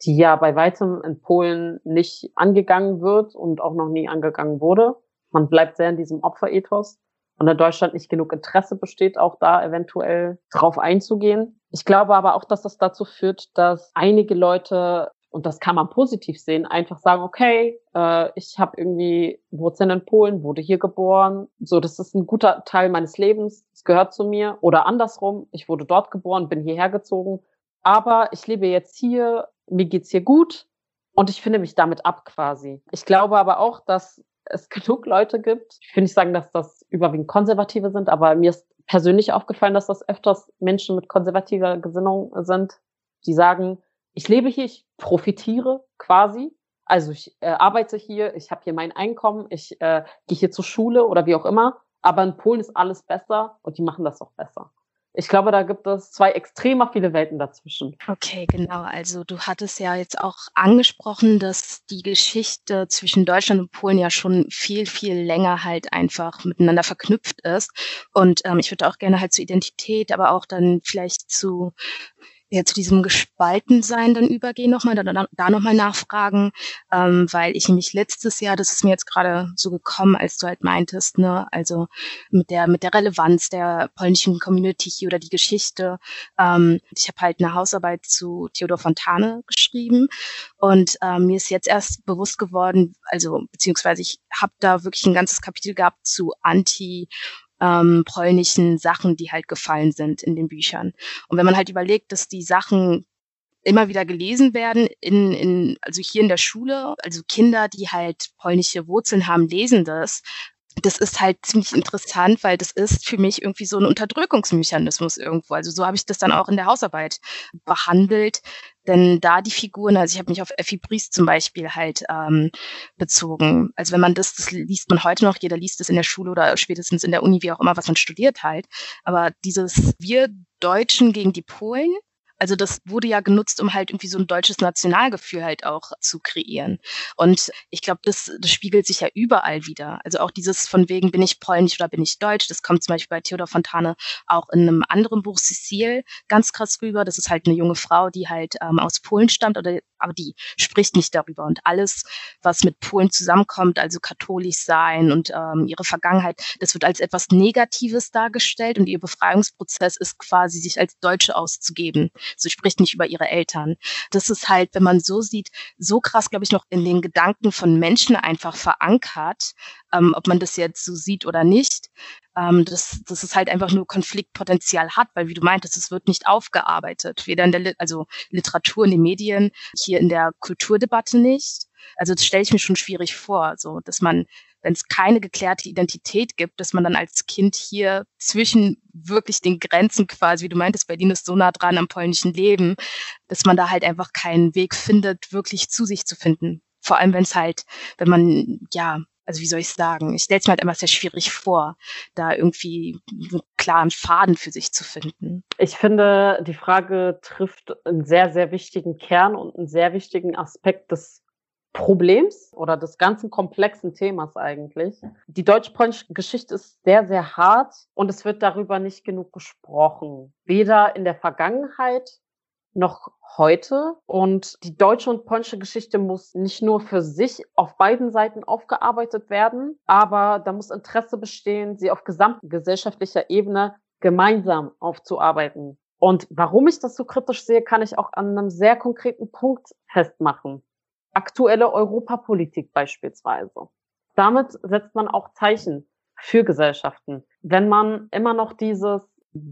die ja bei weitem in Polen nicht angegangen wird und auch noch nie angegangen wurde. Man bleibt sehr in diesem Opferethos und in Deutschland nicht genug Interesse besteht, auch da eventuell drauf einzugehen. Ich glaube aber auch, dass das dazu führt, dass einige Leute, und das kann man positiv sehen, einfach sagen, okay, äh, ich habe irgendwie Wurzeln in Polen, wurde hier geboren, so, das ist ein guter Teil meines Lebens, es gehört zu mir. Oder andersrum, ich wurde dort geboren, bin hierher gezogen, aber ich lebe jetzt hier, mir geht's hier gut und ich finde mich damit ab quasi. Ich glaube aber auch, dass es genug Leute gibt. Ich will nicht sagen, dass das überwiegend Konservative sind, aber mir ist persönlich aufgefallen, dass das öfters Menschen mit konservativer Gesinnung sind, die sagen, ich lebe hier, ich profitiere quasi. Also ich äh, arbeite hier, ich habe hier mein Einkommen, ich äh, gehe hier zur Schule oder wie auch immer. Aber in Polen ist alles besser und die machen das auch besser. Ich glaube, da gibt es zwei extremer viele Welten dazwischen.
Okay, genau. Also du hattest ja jetzt auch angesprochen, dass die Geschichte zwischen Deutschland und Polen ja schon viel, viel länger halt einfach miteinander verknüpft ist. Und ähm, ich würde auch gerne halt zur Identität, aber auch dann vielleicht zu ja, zu diesem Gespaltensein dann übergehen nochmal, da, da, nochmal nachfragen, ähm, weil ich nämlich letztes Jahr, das ist mir jetzt gerade so gekommen, als du halt meintest, ne, also mit der mit der Relevanz der polnischen Community hier oder die Geschichte. Ähm, ich habe halt eine Hausarbeit zu Theodor Fontane geschrieben und ähm, mir ist jetzt erst bewusst geworden, also beziehungsweise ich habe da wirklich ein ganzes Kapitel gehabt zu Anti ähm, polnischen Sachen, die halt gefallen sind in den Büchern. Und wenn man halt überlegt, dass die Sachen immer wieder gelesen werden, in, in, also hier in der Schule, also Kinder, die halt polnische Wurzeln haben, lesen das. Das ist halt ziemlich interessant, weil das ist für mich irgendwie so ein Unterdrückungsmechanismus irgendwo. Also so habe ich das dann auch in der Hausarbeit behandelt, denn da die Figuren, also ich habe mich auf Effi Briest zum Beispiel halt ähm, bezogen. Also wenn man das, das liest man heute noch, jeder liest es in der Schule oder spätestens in der Uni, wie auch immer, was man studiert halt. Aber dieses Wir Deutschen gegen die Polen, also das wurde ja genutzt, um halt irgendwie so ein deutsches Nationalgefühl halt auch zu kreieren. Und ich glaube, das, das spiegelt sich ja überall wieder. Also auch dieses von wegen, bin ich polnisch oder bin ich deutsch, das kommt zum Beispiel bei Theodor Fontane auch in einem anderen Buch Cecile ganz krass rüber. Das ist halt eine junge Frau, die halt ähm, aus Polen stammt, oder, aber die spricht nicht darüber. Und alles, was mit Polen zusammenkommt, also katholisch sein und ähm, ihre Vergangenheit, das wird als etwas Negatives dargestellt und ihr Befreiungsprozess ist quasi, sich als Deutsche auszugeben. Sie spricht nicht über ihre Eltern. Das ist halt, wenn man so sieht, so krass, glaube ich, noch in den Gedanken von Menschen einfach verankert, ähm, ob man das jetzt so sieht oder nicht, ähm, dass, dass es halt einfach nur Konfliktpotenzial hat, weil wie du meintest, es wird nicht aufgearbeitet, weder in der also Literatur, in den Medien, hier in der Kulturdebatte nicht. Also das stelle ich mir schon schwierig vor, so dass man wenn es keine geklärte Identität gibt, dass man dann als Kind hier zwischen wirklich den Grenzen quasi, wie du meintest, Berlin ist so nah dran am polnischen Leben, dass man da halt einfach keinen Weg findet, wirklich zu sich zu finden. Vor allem, wenn es halt, wenn man, ja, also wie soll ich sagen, ich stelle es mir halt immer sehr schwierig vor, da irgendwie einen klaren Faden für sich zu finden.
Ich finde, die Frage trifft einen sehr, sehr wichtigen Kern und einen sehr wichtigen Aspekt des Problems oder des ganzen komplexen Themas eigentlich. Die deutsch-polnische Geschichte ist sehr, sehr hart und es wird darüber nicht genug gesprochen. Weder in der Vergangenheit noch heute. Und die deutsche und polnische Geschichte muss nicht nur für sich auf beiden Seiten aufgearbeitet werden, aber da muss Interesse bestehen, sie auf gesamtgesellschaftlicher Ebene gemeinsam aufzuarbeiten. Und warum ich das so kritisch sehe, kann ich auch an einem sehr konkreten Punkt festmachen aktuelle Europapolitik beispielsweise. Damit setzt man auch Zeichen für Gesellschaften. Wenn man immer noch dieses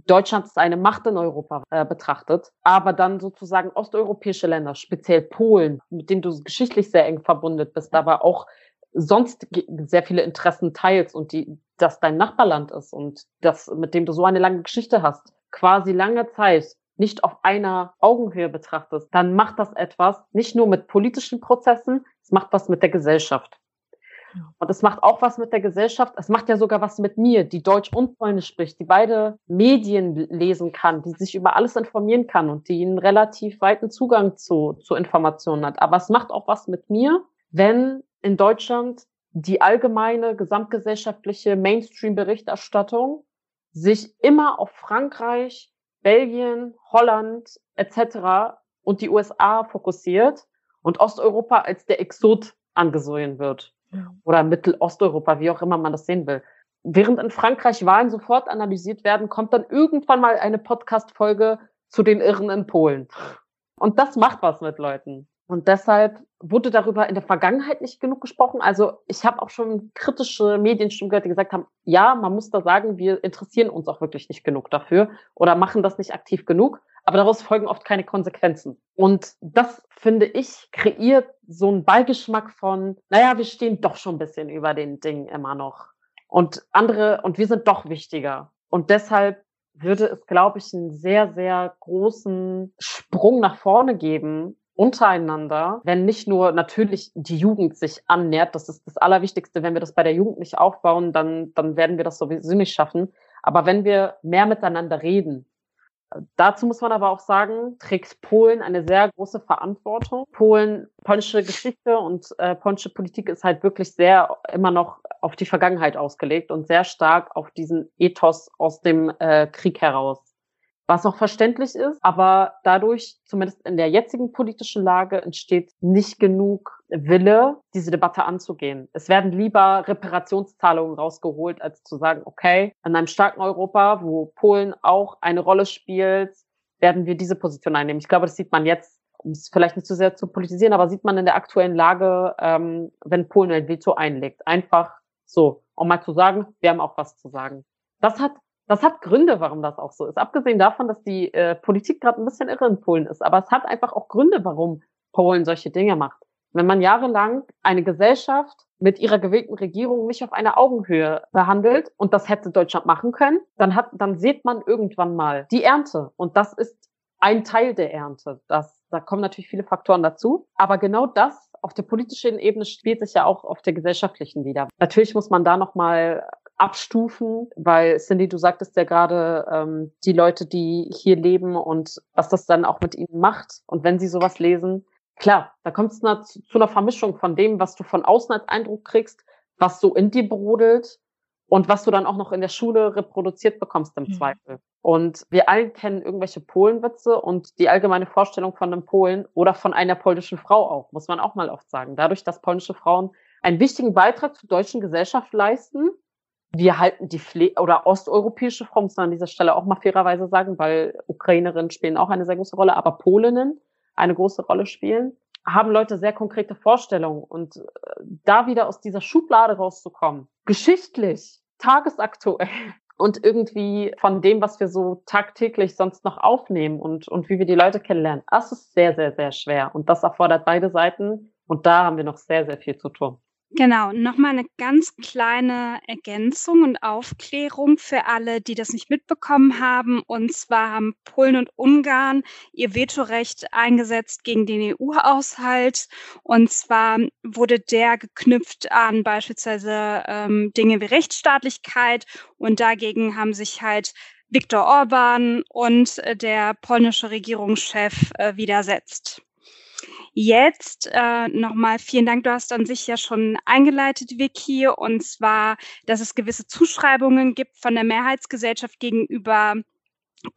Deutschland ist eine Macht in Europa äh, betrachtet, aber dann sozusagen osteuropäische Länder, speziell Polen, mit denen du geschichtlich sehr eng verbunden bist, aber auch sonst sehr viele Interessen teilst und die, das dein Nachbarland ist und das, mit dem du so eine lange Geschichte hast, quasi lange Zeit nicht auf einer Augenhöhe betrachtest, dann macht das etwas nicht nur mit politischen Prozessen, es macht was mit der Gesellschaft. Und es macht auch was mit der Gesellschaft. Es macht ja sogar was mit mir, die Deutsch und Polnisch spricht, die beide Medien lesen kann, die sich über alles informieren kann und die einen relativ weiten Zugang zu, zu Informationen hat. Aber es macht auch was mit mir, wenn in Deutschland die allgemeine gesamtgesellschaftliche Mainstream-Berichterstattung sich immer auf Frankreich, Belgien, Holland etc. und die USA fokussiert und Osteuropa als der Exot angesehen wird. Oder Mittelosteuropa, wie auch immer man das sehen will. Während in Frankreich Wahlen sofort analysiert werden, kommt dann irgendwann mal eine Podcast-Folge zu den Irren in Polen. Und das macht was mit Leuten. Und deshalb wurde darüber in der Vergangenheit nicht genug gesprochen. Also ich habe auch schon kritische Medienstimmen gehört, die gesagt haben, ja, man muss da sagen, wir interessieren uns auch wirklich nicht genug dafür oder machen das nicht aktiv genug. Aber daraus folgen oft keine Konsequenzen. Und das, finde ich, kreiert so einen Beigeschmack von, naja, wir stehen doch schon ein bisschen über den Dingen immer noch. Und andere, und wir sind doch wichtiger. Und deshalb würde es, glaube ich, einen sehr, sehr großen Sprung nach vorne geben, untereinander, wenn nicht nur natürlich die Jugend sich annähert, das ist das Allerwichtigste, wenn wir das bei der Jugend nicht aufbauen, dann, dann werden wir das sowieso nicht schaffen. Aber wenn wir mehr miteinander reden, Dazu muss man aber auch sagen, trägt Polen eine sehr große Verantwortung. Polen, polnische Geschichte und äh, polnische Politik ist halt wirklich sehr immer noch auf die Vergangenheit ausgelegt und sehr stark auf diesen Ethos aus dem äh, Krieg heraus was auch verständlich ist, aber dadurch, zumindest in der jetzigen politischen Lage, entsteht nicht genug Wille, diese Debatte anzugehen. Es werden lieber Reparationszahlungen rausgeholt, als zu sagen, okay, in einem starken Europa, wo Polen auch eine Rolle spielt, werden wir diese Position einnehmen. Ich glaube, das sieht man jetzt, um es vielleicht nicht zu sehr zu politisieren, aber sieht man in der aktuellen Lage, ähm, wenn Polen ein Veto einlegt. Einfach so, um mal zu sagen, wir haben auch was zu sagen. Das hat das hat Gründe, warum das auch so ist. Abgesehen davon, dass die äh, Politik gerade ein bisschen irre in Polen ist. Aber es hat einfach auch Gründe, warum Polen solche Dinge macht. Wenn man jahrelang eine Gesellschaft mit ihrer gewählten Regierung nicht auf einer Augenhöhe behandelt und das hätte Deutschland machen können, dann hat, dann sieht man irgendwann mal die Ernte. Und das ist ein Teil der Ernte. Das, da kommen natürlich viele Faktoren dazu. Aber genau das auf der politischen Ebene spielt sich ja auch auf der gesellschaftlichen wieder. Natürlich muss man da nochmal abstufen, weil Cindy, du sagtest ja gerade, ähm, die Leute, die hier leben und was das dann auch mit ihnen macht und wenn sie sowas lesen, klar, da kommt es zu, zu einer Vermischung von dem, was du von außen als Eindruck kriegst, was so in dir brodelt und was du dann auch noch in der Schule reproduziert bekommst im mhm. Zweifel. Und wir alle kennen irgendwelche Polenwitze und die allgemeine Vorstellung von einem Polen oder von einer polnischen Frau auch, muss man auch mal oft sagen. Dadurch, dass polnische Frauen einen wichtigen Beitrag zur deutschen Gesellschaft leisten, wir halten die Pfle oder osteuropäische Frauen, muss man an dieser Stelle auch mal fairerweise sagen, weil Ukrainerinnen spielen auch eine sehr große Rolle, aber Polinnen eine große Rolle spielen, haben Leute sehr konkrete Vorstellungen. Und äh, da wieder aus dieser Schublade rauszukommen, geschichtlich, tagesaktuell und irgendwie von dem, was wir so tagtäglich sonst noch aufnehmen und, und wie wir die Leute kennenlernen, das ist sehr, sehr, sehr schwer. Und das erfordert beide Seiten. Und da haben wir noch sehr, sehr viel zu tun.
Genau, nochmal eine ganz kleine Ergänzung und Aufklärung für alle, die das nicht mitbekommen haben. Und zwar haben Polen und Ungarn ihr Vetorecht eingesetzt gegen den EU-Haushalt. Und zwar wurde der geknüpft an beispielsweise ähm, Dinge wie Rechtsstaatlichkeit. Und dagegen haben sich halt Viktor Orban und äh, der polnische Regierungschef äh, widersetzt. Jetzt äh, nochmal vielen Dank. Du hast an sich ja schon eingeleitet, Vicky, und zwar, dass es gewisse Zuschreibungen gibt von der Mehrheitsgesellschaft gegenüber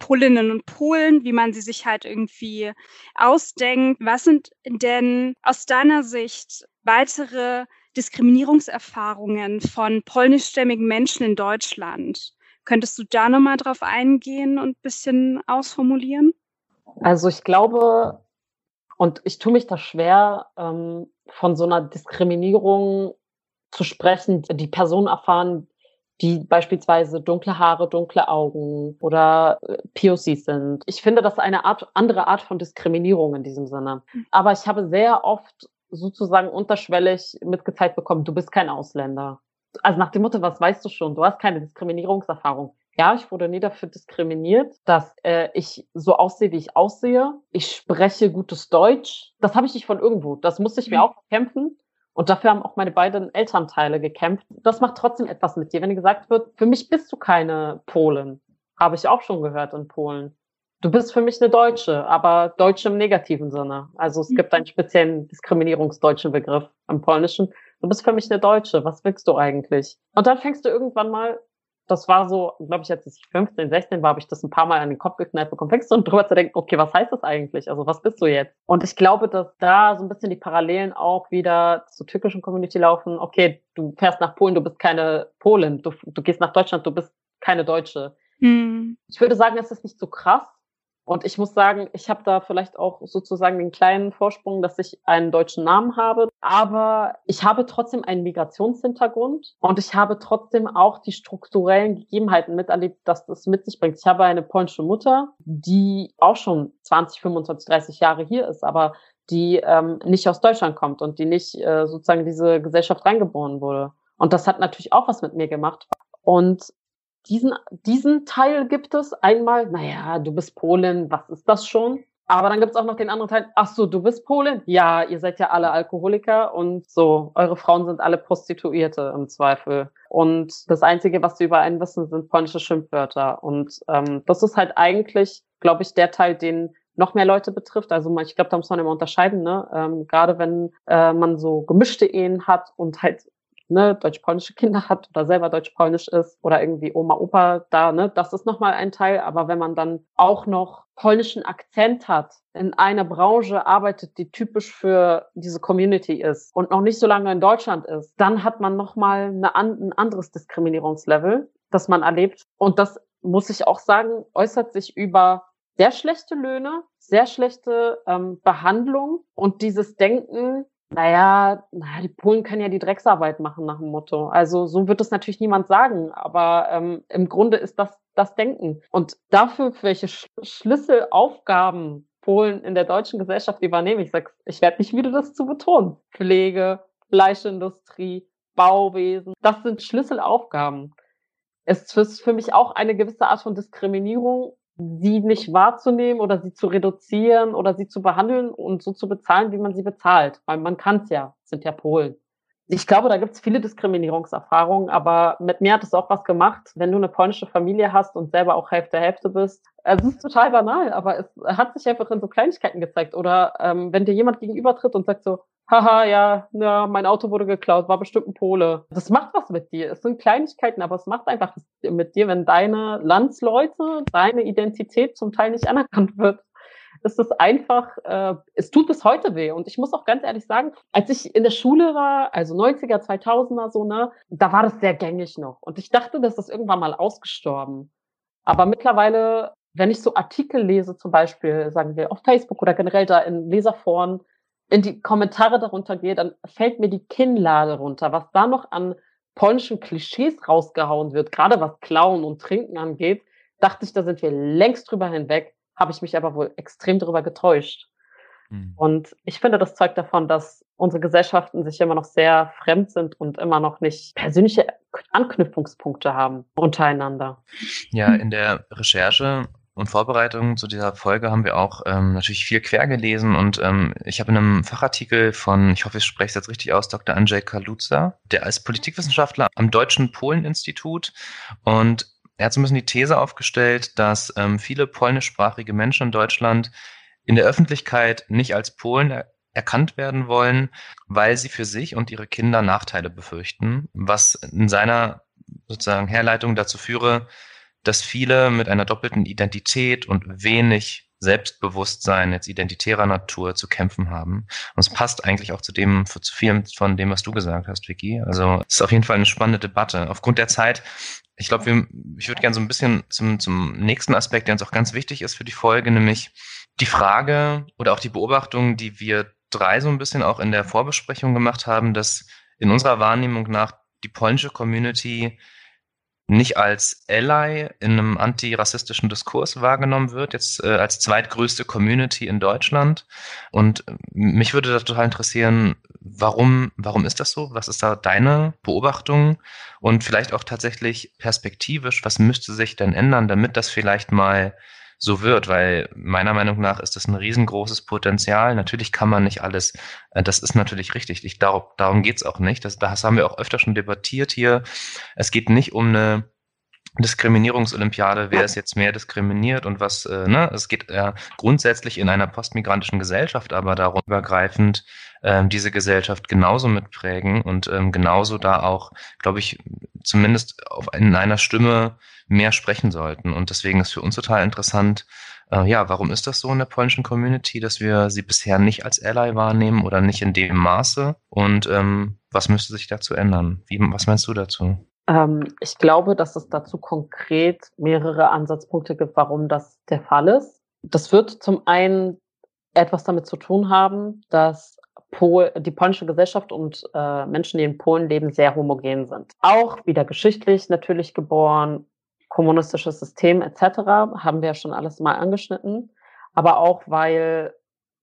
Polinnen und Polen, wie man sie sich halt irgendwie ausdenkt. Was sind denn aus deiner Sicht weitere Diskriminierungserfahrungen von polnischstämmigen Menschen in Deutschland? Könntest du da nochmal drauf eingehen und ein bisschen ausformulieren?
Also ich glaube, und ich tue mich da schwer, ähm, von so einer Diskriminierung zu sprechen, die Personen erfahren, die beispielsweise dunkle Haare, dunkle Augen oder äh, POCs sind. Ich finde das eine Art, andere Art von Diskriminierung in diesem Sinne. Hm. Aber ich habe sehr oft sozusagen unterschwellig mitgezeigt bekommen, du bist kein Ausländer. Also nach dem Motto, was weißt du schon? Du hast keine Diskriminierungserfahrung. Ja, ich wurde nie dafür diskriminiert, dass äh, ich so aussehe, wie ich aussehe. Ich spreche gutes Deutsch. Das habe ich nicht von irgendwo. Das musste ich mir mhm. auch kämpfen. Und dafür haben auch meine beiden Elternteile gekämpft. Das macht trotzdem etwas mit dir, wenn gesagt wird, für mich bist du keine Polin. Habe ich auch schon gehört in Polen. Du bist für mich eine Deutsche, aber Deutsche im negativen Sinne. Also es gibt einen speziellen diskriminierungsdeutschen Begriff im Polnischen. Du bist für mich eine Deutsche. Was willst du eigentlich? Und dann fängst du irgendwann mal, das war so, glaube ich, als ich 15, 16 war, habe ich das ein paar Mal an den Kopf geknallt bekommen, fängst du an drüber zu denken, okay, was heißt das eigentlich? Also was bist du jetzt? Und ich glaube, dass da so ein bisschen die Parallelen auch wieder zur türkischen Community laufen. Okay, du fährst nach Polen, du bist keine Polin. Du, du gehst nach Deutschland, du bist keine Deutsche. Hm. Ich würde sagen, es ist nicht so krass, und ich muss sagen, ich habe da vielleicht auch sozusagen den kleinen Vorsprung, dass ich einen deutschen Namen habe. Aber ich habe trotzdem einen Migrationshintergrund und ich habe trotzdem auch die strukturellen Gegebenheiten miterlebt, dass das mit sich bringt. Ich habe eine polnische Mutter, die auch schon 20, 25, 30 Jahre hier ist, aber die ähm, nicht aus Deutschland kommt und die nicht äh, sozusagen diese Gesellschaft reingeboren wurde. Und das hat natürlich auch was mit mir gemacht. Und diesen, diesen Teil gibt es einmal, naja, du bist Polin, was ist das schon? Aber dann gibt es auch noch den anderen Teil, ach so, du bist Polin? Ja, ihr seid ja alle Alkoholiker und so, eure Frauen sind alle Prostituierte im Zweifel. Und das Einzige, was sie über einen wissen, sind polnische Schimpfwörter. Und ähm, das ist halt eigentlich, glaube ich, der Teil, den noch mehr Leute betrifft. Also ich glaube, da muss man immer unterscheiden, ne? Ähm, gerade wenn äh, man so gemischte Ehen hat und halt ne, deutsch-polnische Kinder hat oder selber deutsch-polnisch ist oder irgendwie Oma, Opa da, ne, das ist nochmal ein Teil. Aber wenn man dann auch noch polnischen Akzent hat, in einer Branche arbeitet, die typisch für diese Community ist und noch nicht so lange in Deutschland ist, dann hat man nochmal eine, ein anderes Diskriminierungslevel, das man erlebt. Und das muss ich auch sagen, äußert sich über sehr schlechte Löhne, sehr schlechte ähm, Behandlung und dieses Denken, naja, naja, die Polen können ja die Drecksarbeit machen nach dem Motto. Also so wird es natürlich niemand sagen, aber ähm, im Grunde ist das das Denken. Und dafür, welche Sch Schlüsselaufgaben Polen in der deutschen Gesellschaft übernehmen, ich sag, ich werde nicht wieder das zu betonen. Pflege, Fleischindustrie, Bauwesen, das sind Schlüsselaufgaben. Es ist für mich auch eine gewisse Art von Diskriminierung, sie nicht wahrzunehmen oder sie zu reduzieren oder sie zu behandeln und so zu bezahlen, wie man sie bezahlt. Weil man kann es ja, sind ja Polen. Ich glaube, da gibt es viele Diskriminierungserfahrungen, aber mit mir hat es auch was gemacht, wenn du eine polnische Familie hast und selber auch Hälfte Hälfte bist. Es ist total banal, aber es hat sich einfach in so Kleinigkeiten gezeigt. Oder ähm, wenn dir jemand gegenübertritt und sagt so, haha, ja, ja, mein Auto wurde geklaut, war bestimmt ein Pole. Das macht was mit dir. Es sind Kleinigkeiten, aber es macht einfach was mit dir, wenn deine Landsleute, deine Identität zum Teil nicht anerkannt wird. Es ist einfach, äh, es tut bis heute weh. Und ich muss auch ganz ehrlich sagen, als ich in der Schule war, also 90er, 2000er so, ne, da war das sehr gängig noch. Und ich dachte, das ist irgendwann mal ausgestorben. Aber mittlerweile, wenn ich so Artikel lese, zum Beispiel, sagen wir, auf Facebook oder generell da in Leserforen, in die Kommentare darunter gehe, dann fällt mir die Kinnlade runter, was da noch an polnischen Klischees rausgehauen wird, gerade was Klauen und Trinken angeht, dachte ich, da sind wir längst drüber hinweg, habe ich mich aber wohl extrem darüber getäuscht. Mhm. Und ich finde, das zeugt davon, dass unsere Gesellschaften sich immer noch sehr fremd sind und immer noch nicht persönliche Anknüpfungspunkte haben untereinander.
Ja, in der Recherche und Vorbereitungen zu dieser Folge haben wir auch ähm, natürlich viel quer gelesen und ähm, ich habe in einem Fachartikel von, ich hoffe, ich spreche es jetzt richtig aus, Dr. Andrzej Kaluza, der ist Politikwissenschaftler am Deutschen Polen-Institut und er hat so ein bisschen die These aufgestellt, dass ähm, viele polnischsprachige Menschen in Deutschland in der Öffentlichkeit nicht als Polen er erkannt werden wollen, weil sie für sich und ihre Kinder Nachteile befürchten, was in seiner sozusagen Herleitung dazu führe, dass viele mit einer doppelten Identität und wenig Selbstbewusstsein jetzt identitärer Natur zu kämpfen haben. Und es passt eigentlich auch zu dem, zu vielem von dem, was du gesagt hast, Vicky. Also es ist auf jeden Fall eine spannende Debatte. Aufgrund der Zeit, ich glaube, ich würde gerne so ein bisschen zum, zum nächsten Aspekt, der uns auch ganz wichtig ist für die Folge, nämlich die Frage oder auch die Beobachtung, die wir drei so ein bisschen auch in der Vorbesprechung gemacht haben, dass in unserer Wahrnehmung nach die polnische Community nicht als Ally in einem antirassistischen Diskurs wahrgenommen wird, jetzt äh, als zweitgrößte Community in Deutschland. Und äh, mich würde das total interessieren, warum, warum ist das so? Was ist da deine Beobachtung? Und vielleicht auch tatsächlich perspektivisch, was müsste sich denn ändern, damit das vielleicht mal so wird, weil meiner Meinung nach ist das ein riesengroßes Potenzial. Natürlich kann man nicht alles, äh, das ist natürlich richtig. Ich, darum darum geht's auch nicht. Das, das haben wir auch öfter schon debattiert hier. Es geht nicht um eine Diskriminierungsolympiade, wer ist jetzt mehr diskriminiert und was, äh, ne? Es geht äh, grundsätzlich in einer postmigrantischen Gesellschaft, aber darum übergreifend ähm, diese Gesellschaft genauso mitprägen und ähm, genauso da auch, glaube ich, zumindest auf, in einer Stimme mehr sprechen sollten. Und deswegen ist für uns total interessant, äh, ja, warum ist das so in der polnischen Community, dass wir sie bisher nicht als Ally wahrnehmen oder nicht in dem Maße? Und ähm, was müsste sich dazu ändern? Wie, was meinst du dazu?
Ähm, ich glaube, dass es dazu konkret mehrere Ansatzpunkte gibt, warum das der Fall ist. Das wird zum einen etwas damit zu tun haben, dass Pol die polnische Gesellschaft und äh, Menschen, die in Polen leben, sehr homogen sind. Auch wieder geschichtlich natürlich geboren, kommunistisches System etc. haben wir ja schon alles mal angeschnitten, aber auch weil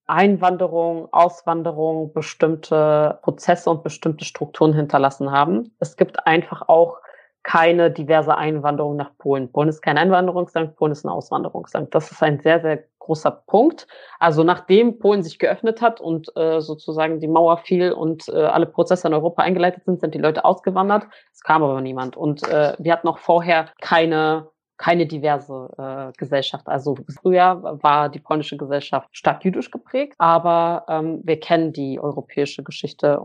Einwanderung, Auswanderung bestimmte Prozesse und bestimmte Strukturen hinterlassen haben. Es gibt einfach auch keine diverse Einwanderung nach Polen. Polen ist kein Einwanderungsland, Polen ist ein Auswanderungsland. Das ist ein sehr, sehr großer Punkt. Also nachdem Polen sich geöffnet hat und äh, sozusagen die Mauer fiel und äh, alle Prozesse in Europa eingeleitet sind, sind die Leute ausgewandert. Es kam aber niemand. Und äh, wir hatten auch vorher keine keine diverse äh, Gesellschaft. Also früher war die polnische Gesellschaft stark jüdisch geprägt, aber ähm, wir kennen die europäische Geschichte.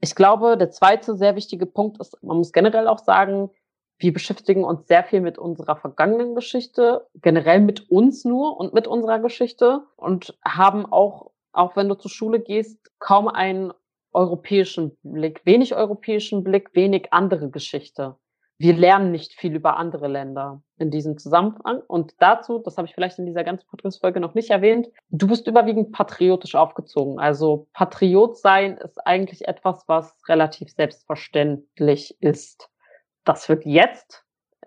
Ich glaube, der zweite sehr wichtige Punkt ist, man muss generell auch sagen, wir beschäftigen uns sehr viel mit unserer vergangenen Geschichte, generell mit uns nur und mit unserer Geschichte und haben auch, auch wenn du zur Schule gehst, kaum einen europäischen Blick, wenig europäischen Blick, wenig andere Geschichte. Wir lernen nicht viel über andere Länder in diesem Zusammenhang. Und dazu, das habe ich vielleicht in dieser ganzen Podcast-Folge noch nicht erwähnt, du bist überwiegend patriotisch aufgezogen. Also Patriot sein ist eigentlich etwas, was relativ selbstverständlich ist. Das wird jetzt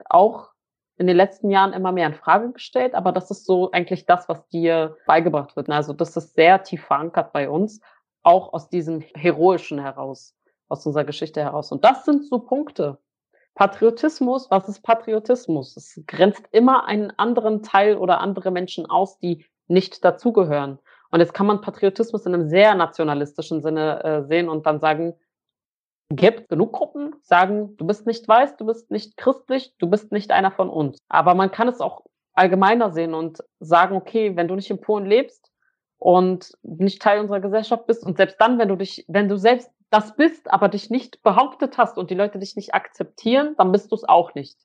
auch in den letzten Jahren immer mehr in Frage gestellt, aber das ist so eigentlich das, was dir beigebracht wird. Also das ist sehr tief verankert bei uns, auch aus diesem Heroischen heraus, aus unserer Geschichte heraus. Und das sind so Punkte, Patriotismus, was ist Patriotismus? Es grenzt immer einen anderen Teil oder andere Menschen aus, die nicht dazugehören. Und jetzt kann man Patriotismus in einem sehr nationalistischen Sinne äh, sehen und dann sagen, gibt genug Gruppen, sagen, du bist nicht weiß, du bist nicht christlich, du bist nicht einer von uns. Aber man kann es auch allgemeiner sehen und sagen, okay, wenn du nicht in Polen lebst und nicht Teil unserer Gesellschaft bist und selbst dann, wenn du dich, wenn du selbst das bist, aber dich nicht behauptet hast und die Leute dich nicht akzeptieren, dann bist du es auch nicht.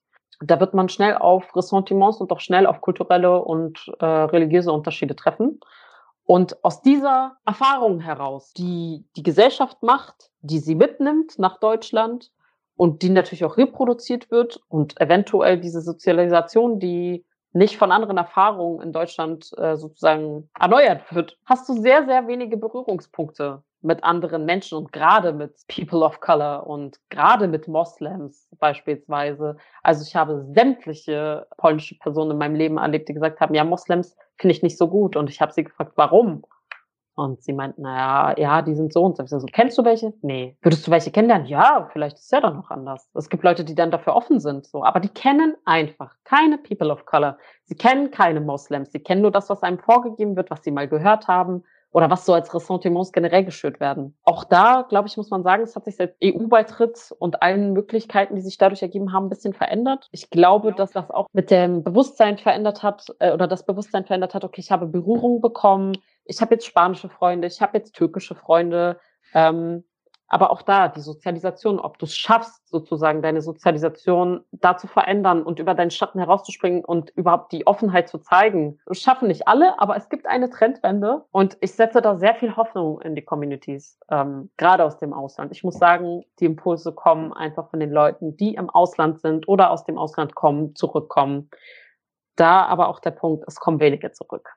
Da wird man schnell auf Ressentiments und auch schnell auf kulturelle und äh, religiöse Unterschiede treffen. Und aus dieser Erfahrung heraus, die die Gesellschaft macht, die sie mitnimmt nach Deutschland und die natürlich auch reproduziert wird und eventuell diese Sozialisation, die nicht von anderen Erfahrungen in Deutschland äh, sozusagen erneuert wird, hast du sehr, sehr wenige Berührungspunkte mit anderen Menschen und gerade mit People of Color und gerade mit Moslems beispielsweise. Also ich habe sämtliche polnische Personen in meinem Leben erlebt, die gesagt haben, ja, Moslems finde ich nicht so gut. Und ich habe sie gefragt, warum? Und sie meinten, naja, ja, die sind so und so. so. Kennst du welche? Nee. Würdest du welche kennenlernen? Ja, vielleicht ist ja dann noch anders. Es gibt Leute, die dann dafür offen sind, so. Aber die kennen einfach keine People of Color. Sie kennen keine Moslems. Sie kennen nur das, was einem vorgegeben wird, was sie mal gehört haben oder was so als Ressentiments generell geschürt werden. Auch da, glaube ich, muss man sagen, es hat sich seit EU-Beitritt und allen Möglichkeiten, die sich dadurch ergeben haben, ein bisschen verändert. Ich glaube, dass das auch mit dem Bewusstsein verändert hat äh, oder das Bewusstsein verändert hat, okay, ich habe Berührung bekommen, ich habe jetzt spanische Freunde, ich habe jetzt türkische Freunde. Ähm, aber auch da, die Sozialisation, ob du es schaffst, sozusagen deine Sozialisation da zu verändern und über deinen Schatten herauszuspringen und überhaupt die Offenheit zu zeigen. Das schaffen nicht alle, aber es gibt eine Trendwende und ich setze da sehr viel Hoffnung in die Communities, ähm, gerade aus dem Ausland. Ich muss sagen, die Impulse kommen einfach von den Leuten, die im Ausland sind oder aus dem Ausland kommen, zurückkommen. Da aber auch der Punkt, es kommen wenige zurück.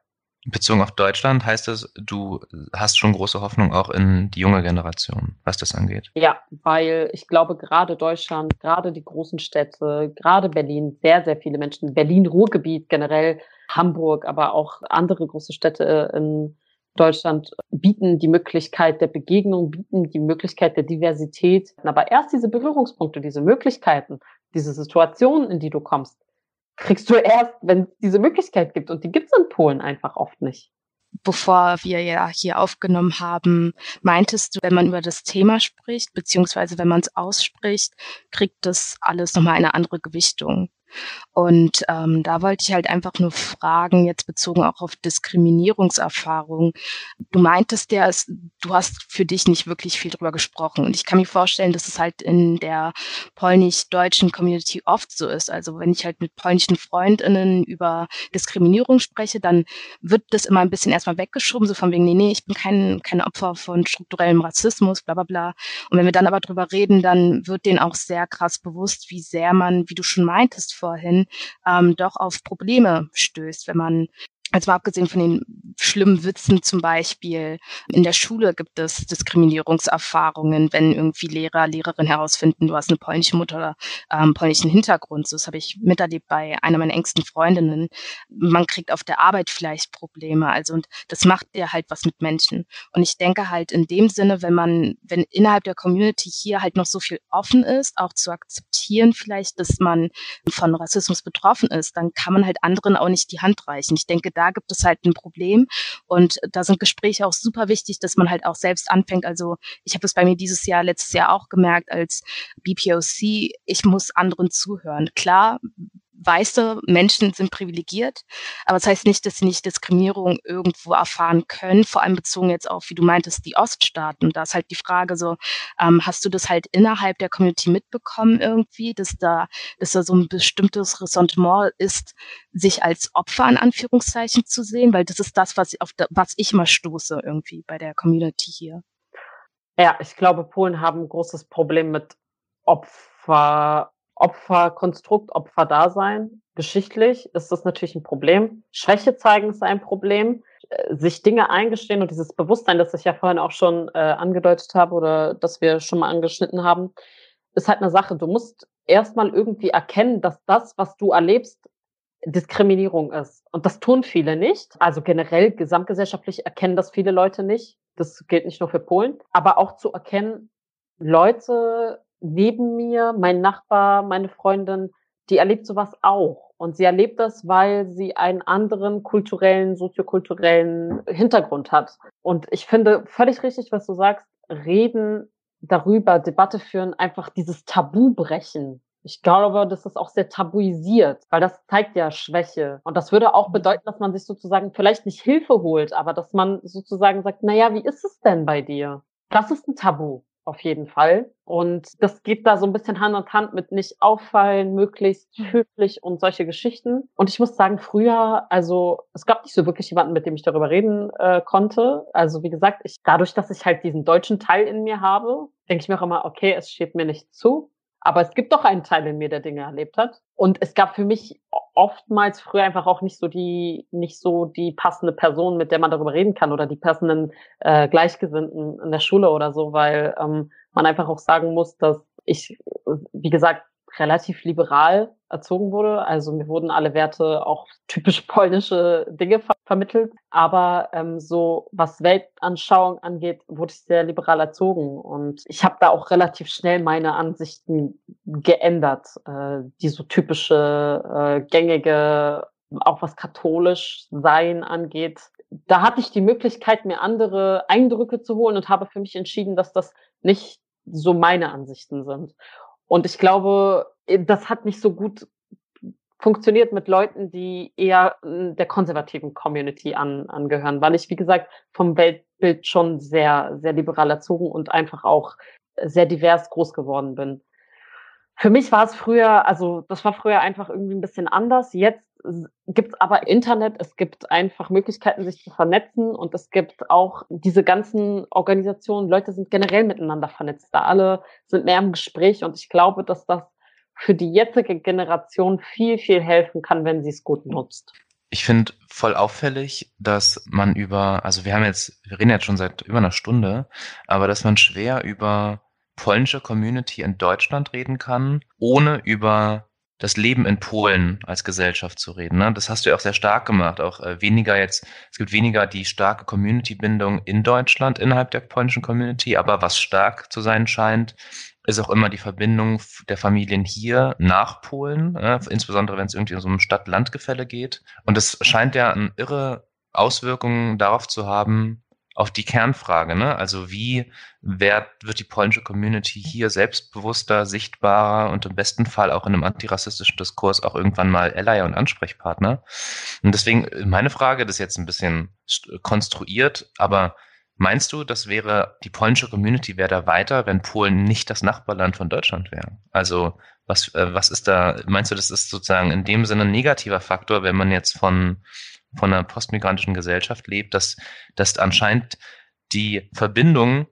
Bezogen auf Deutschland heißt das, du hast schon große Hoffnung auch in die junge Generation, was das angeht.
Ja, weil ich glaube, gerade Deutschland, gerade die großen Städte, gerade Berlin, sehr, sehr viele Menschen, Berlin-Ruhrgebiet generell, Hamburg, aber auch andere große Städte in Deutschland bieten die Möglichkeit der Begegnung, bieten die Möglichkeit der Diversität. Aber erst diese Berührungspunkte, diese Möglichkeiten, diese Situationen, in die du kommst, kriegst du erst, wenn es diese Möglichkeit gibt. Und die gibt es in Polen einfach oft nicht.
Bevor wir ja hier aufgenommen haben, meintest du, wenn man über das Thema spricht, beziehungsweise wenn man es ausspricht, kriegt das alles nochmal eine andere Gewichtung. Und ähm, da wollte ich halt einfach nur fragen, jetzt bezogen auch auf Diskriminierungserfahrungen. Du meintest ja, es, du hast für dich nicht wirklich viel drüber gesprochen. Und ich kann mir vorstellen, dass es halt in der polnisch-deutschen Community oft so ist. Also wenn ich halt mit polnischen Freundinnen über Diskriminierung spreche, dann wird das immer ein bisschen erstmal weggeschoben, so von wegen, nee, nee, ich bin kein, kein Opfer von strukturellem Rassismus, bla bla bla. Und wenn wir dann aber drüber reden, dann wird denen auch sehr krass bewusst, wie sehr man, wie du schon meintest, vorhin, ähm, doch auf Probleme stößt, wenn man also abgesehen von den schlimmen Witzen zum Beispiel, in der Schule gibt es Diskriminierungserfahrungen, wenn irgendwie Lehrer, Lehrerinnen herausfinden, du hast eine polnische Mutter oder ähm, polnischen Hintergrund. So, das habe ich miterlebt bei einer meiner engsten Freundinnen. Man kriegt auf der Arbeit vielleicht Probleme. Also und das macht ja halt was mit Menschen. Und ich denke halt in dem Sinne, wenn man, wenn innerhalb der Community hier halt noch so viel offen ist, auch zu akzeptieren vielleicht, dass man von Rassismus betroffen ist, dann kann man halt anderen auch nicht die Hand reichen. Ich denke, da da gibt es halt ein Problem. Und da sind Gespräche auch super wichtig, dass man halt auch selbst anfängt. Also ich habe es bei mir dieses Jahr, letztes Jahr auch gemerkt als BPOC, ich muss anderen zuhören. Klar, weiße Menschen sind privilegiert, aber das heißt nicht, dass sie nicht Diskriminierung irgendwo erfahren können, vor allem bezogen jetzt auf, wie du meintest, die Oststaaten. Da ist halt die Frage so, ähm, hast du das halt innerhalb der Community mitbekommen irgendwie, dass da, dass da so ein bestimmtes Ressentiment ist, sich als Opfer in Anführungszeichen zu sehen, weil das ist das, was, auf da, was ich immer stoße irgendwie bei der Community hier.
Ja, ich glaube, Polen haben ein großes Problem mit Opfer Opferkonstrukt, Opferdasein. Geschichtlich ist das natürlich ein Problem. Schwäche zeigen ist ein Problem. Äh, sich Dinge eingestehen und dieses Bewusstsein, das ich ja vorhin auch schon äh, angedeutet habe oder das wir schon mal angeschnitten haben, ist halt eine Sache. Du musst erstmal irgendwie erkennen, dass das, was du erlebst, Diskriminierung ist. Und das tun viele nicht. Also generell gesamtgesellschaftlich erkennen das viele Leute nicht. Das gilt nicht nur für Polen. Aber auch zu erkennen, Leute neben mir, mein Nachbar, meine Freundin, die erlebt sowas auch. Und sie erlebt das, weil sie einen anderen kulturellen, soziokulturellen Hintergrund hat. Und ich finde völlig richtig, was du sagst, reden darüber, Debatte führen, einfach dieses Tabu brechen. Ich glaube, das ist auch sehr tabuisiert, weil das zeigt ja Schwäche. Und das würde auch bedeuten, dass man sich sozusagen vielleicht nicht Hilfe holt, aber dass man sozusagen sagt, na ja, wie ist es denn bei dir? Das ist ein Tabu auf jeden Fall. Und das geht da so ein bisschen Hand in Hand mit nicht auffallen, möglichst hm. höflich und solche Geschichten. Und ich muss sagen, früher, also es gab nicht so wirklich jemanden, mit dem ich darüber reden äh, konnte. Also wie gesagt, ich dadurch, dass ich halt diesen deutschen Teil in mir habe, denke ich mir auch immer, okay, es steht mir nicht zu. Aber es gibt doch einen Teil in mir, der Dinge erlebt hat. Und es gab für mich oftmals früher einfach auch nicht so die, nicht so die passende Person, mit der man darüber reden kann oder die passenden äh, Gleichgesinnten in der Schule oder so, weil ähm, man einfach auch sagen muss, dass ich, wie gesagt, relativ liberal erzogen wurde. Also mir wurden alle Werte, auch typisch polnische Dinge ver vermittelt. Aber ähm, so was Weltanschauung angeht, wurde ich sehr liberal erzogen. Und ich habe da auch relativ schnell meine Ansichten geändert, äh, die so typische, äh, gängige, auch was katholisch sein angeht. Da hatte ich die Möglichkeit, mir andere Eindrücke zu holen und habe für mich entschieden, dass das nicht so meine Ansichten sind. Und ich glaube, äh, das hat nicht so gut funktioniert mit Leuten, die eher hm, der konservativen Community an, angehören, weil ich, wie gesagt, vom Weltbild schon sehr, sehr liberal erzogen und einfach auch sehr divers groß geworden bin. Für mich war es früher, also das war früher einfach irgendwie ein bisschen anders. Jetzt gibt es aber Internet, es gibt einfach Möglichkeiten, sich zu vernetzen und es gibt auch diese ganzen Organisationen, Leute sind generell miteinander vernetzt, da alle sind mehr im Gespräch und ich glaube, dass das für die jetzige Generation viel, viel helfen kann, wenn sie es gut nutzt.
Ich finde voll auffällig, dass man über, also wir haben jetzt, wir reden jetzt schon seit über einer Stunde, aber dass man schwer über polnische Community in Deutschland reden kann, ohne über das Leben in Polen als Gesellschaft zu reden. Ne? Das hast du ja auch sehr stark gemacht. Auch äh, weniger jetzt, es gibt weniger die starke Community-Bindung in Deutschland innerhalb der polnischen Community, aber was stark zu sein scheint, ist auch immer die Verbindung der Familien hier nach Polen, äh, insbesondere wenn es irgendwie um so ein Stadt-Land-Gefälle geht. Und es scheint ja eine irre Auswirkungen darauf zu haben, auf die Kernfrage, ne? Also wie wird, wird die polnische Community hier selbstbewusster, sichtbarer und im besten Fall auch in einem antirassistischen Diskurs auch irgendwann mal Ally und Ansprechpartner? Und deswegen meine Frage, das ist jetzt ein bisschen konstruiert, aber Meinst du, das wäre, die polnische Community wäre da weiter, wenn Polen nicht das Nachbarland von Deutschland wäre? Also, was, äh, was ist da, meinst du, das ist sozusagen in dem Sinne ein negativer Faktor, wenn man jetzt von, von einer postmigrantischen Gesellschaft lebt, dass, dass anscheinend die Verbindung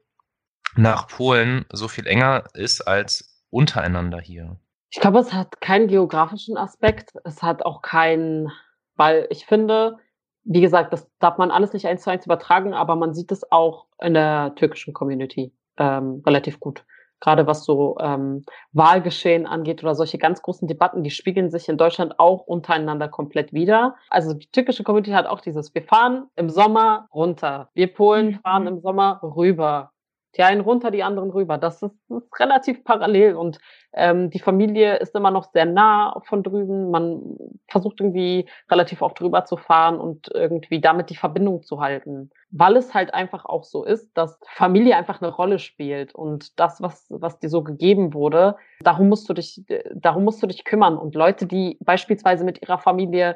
nach Polen so viel enger ist als untereinander hier?
Ich glaube, es hat keinen geografischen Aspekt. Es hat auch keinen, weil ich finde, wie gesagt, das darf man alles nicht eins zu eins übertragen, aber man sieht es auch in der türkischen Community ähm, relativ gut. Gerade was so ähm, Wahlgeschehen angeht oder solche ganz großen Debatten, die spiegeln sich in Deutschland auch untereinander komplett wieder. Also die türkische Community hat auch dieses, wir fahren im Sommer runter. Wir Polen mhm. fahren im Sommer rüber. Die einen runter, die anderen rüber. Das ist, ist relativ parallel und ähm, die Familie ist immer noch sehr nah von drüben. Man versucht irgendwie relativ oft rüber zu fahren und irgendwie damit die Verbindung zu halten. Weil es halt einfach auch so ist, dass Familie einfach eine Rolle spielt und das, was, was dir so gegeben wurde, darum musst du dich, darum musst du dich kümmern. Und Leute, die beispielsweise mit ihrer Familie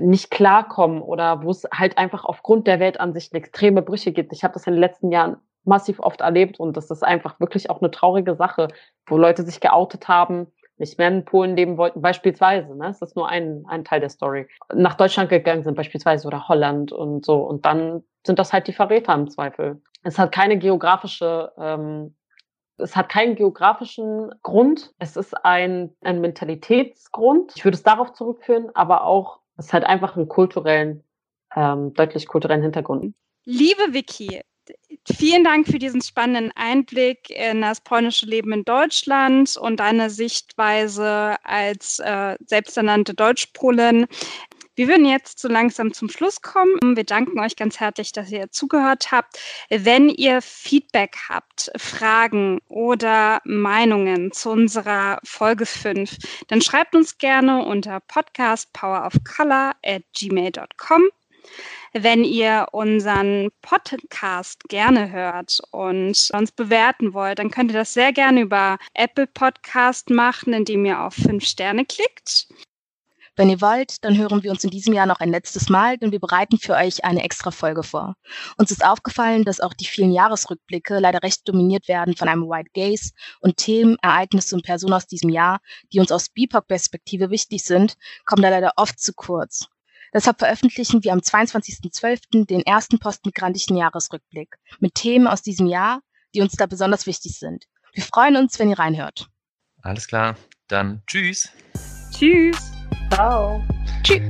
nicht klarkommen oder wo es halt einfach aufgrund der Weltansicht extreme Brüche gibt. Ich habe das in den letzten Jahren massiv oft erlebt und das ist einfach wirklich auch eine traurige Sache, wo Leute sich geoutet haben, nicht mehr in Polen leben wollten, beispielsweise. Ne? Das ist nur ein, ein Teil der Story. Nach Deutschland gegangen sind beispielsweise oder Holland und so. Und dann sind das halt die Verräter im Zweifel. Es hat keine geografische, ähm, es hat keinen geografischen Grund. Es ist ein, ein Mentalitätsgrund. Ich würde es darauf zurückführen, aber auch, es hat einfach einen kulturellen, ähm, deutlich kulturellen Hintergrund.
Liebe Vicky, Vielen Dank für diesen spannenden Einblick in das polnische Leben in Deutschland und deine Sichtweise als äh, selbsternannte Deutschpolin. Wir würden jetzt so langsam zum Schluss kommen. Wir danken euch ganz herzlich, dass ihr zugehört habt. Wenn ihr Feedback habt, Fragen oder Meinungen zu unserer Folge 5, dann schreibt uns gerne unter podcastpowerofcolor at gmail.com. Wenn ihr unseren Podcast gerne hört und uns bewerten wollt, dann könnt ihr das sehr gerne über Apple Podcast machen, indem ihr auf fünf Sterne klickt.
Wenn ihr wollt, dann hören wir uns in diesem Jahr noch ein letztes Mal, denn wir bereiten für euch eine extra Folge vor. Uns ist aufgefallen, dass auch die vielen Jahresrückblicke leider recht dominiert werden von einem White Gaze und Themen, Ereignisse und Personen aus diesem Jahr, die uns aus BIPOC-Perspektive wichtig sind, kommen da leider oft zu kurz. Deshalb veröffentlichen wir am 22.12. den ersten postmigrantischen Jahresrückblick mit Themen aus diesem Jahr, die uns da besonders wichtig sind. Wir freuen uns, wenn ihr reinhört.
Alles klar, dann tschüss.
Tschüss.
Ciao.
Tschüss.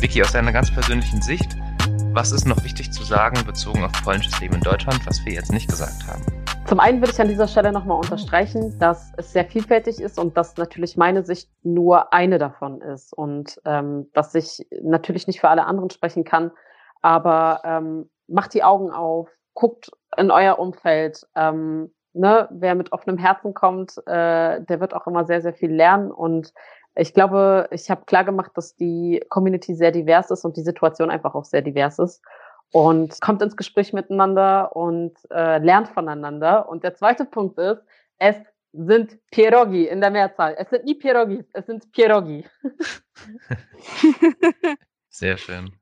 Vicky, aus deiner ganz persönlichen Sicht, was ist noch wichtig zu sagen bezogen auf polnisches Leben in Deutschland, was wir jetzt nicht gesagt haben?
Zum einen würde ich an dieser Stelle nochmal unterstreichen, dass es sehr vielfältig ist und dass natürlich meine Sicht nur eine davon ist und ähm, dass ich natürlich nicht für alle anderen sprechen kann, aber ähm, macht die Augen auf, guckt in euer Umfeld. Ähm, ne, wer mit offenem Herzen kommt, äh, der wird auch immer sehr, sehr viel lernen und ich glaube, ich habe klar gemacht, dass die Community sehr divers ist und die Situation einfach auch sehr divers ist. Und kommt ins Gespräch miteinander und äh, lernt voneinander. Und der zweite Punkt ist, es sind Pierogi in der Mehrzahl. Es sind nie Pierogis, es sind Pierogi.
Sehr schön.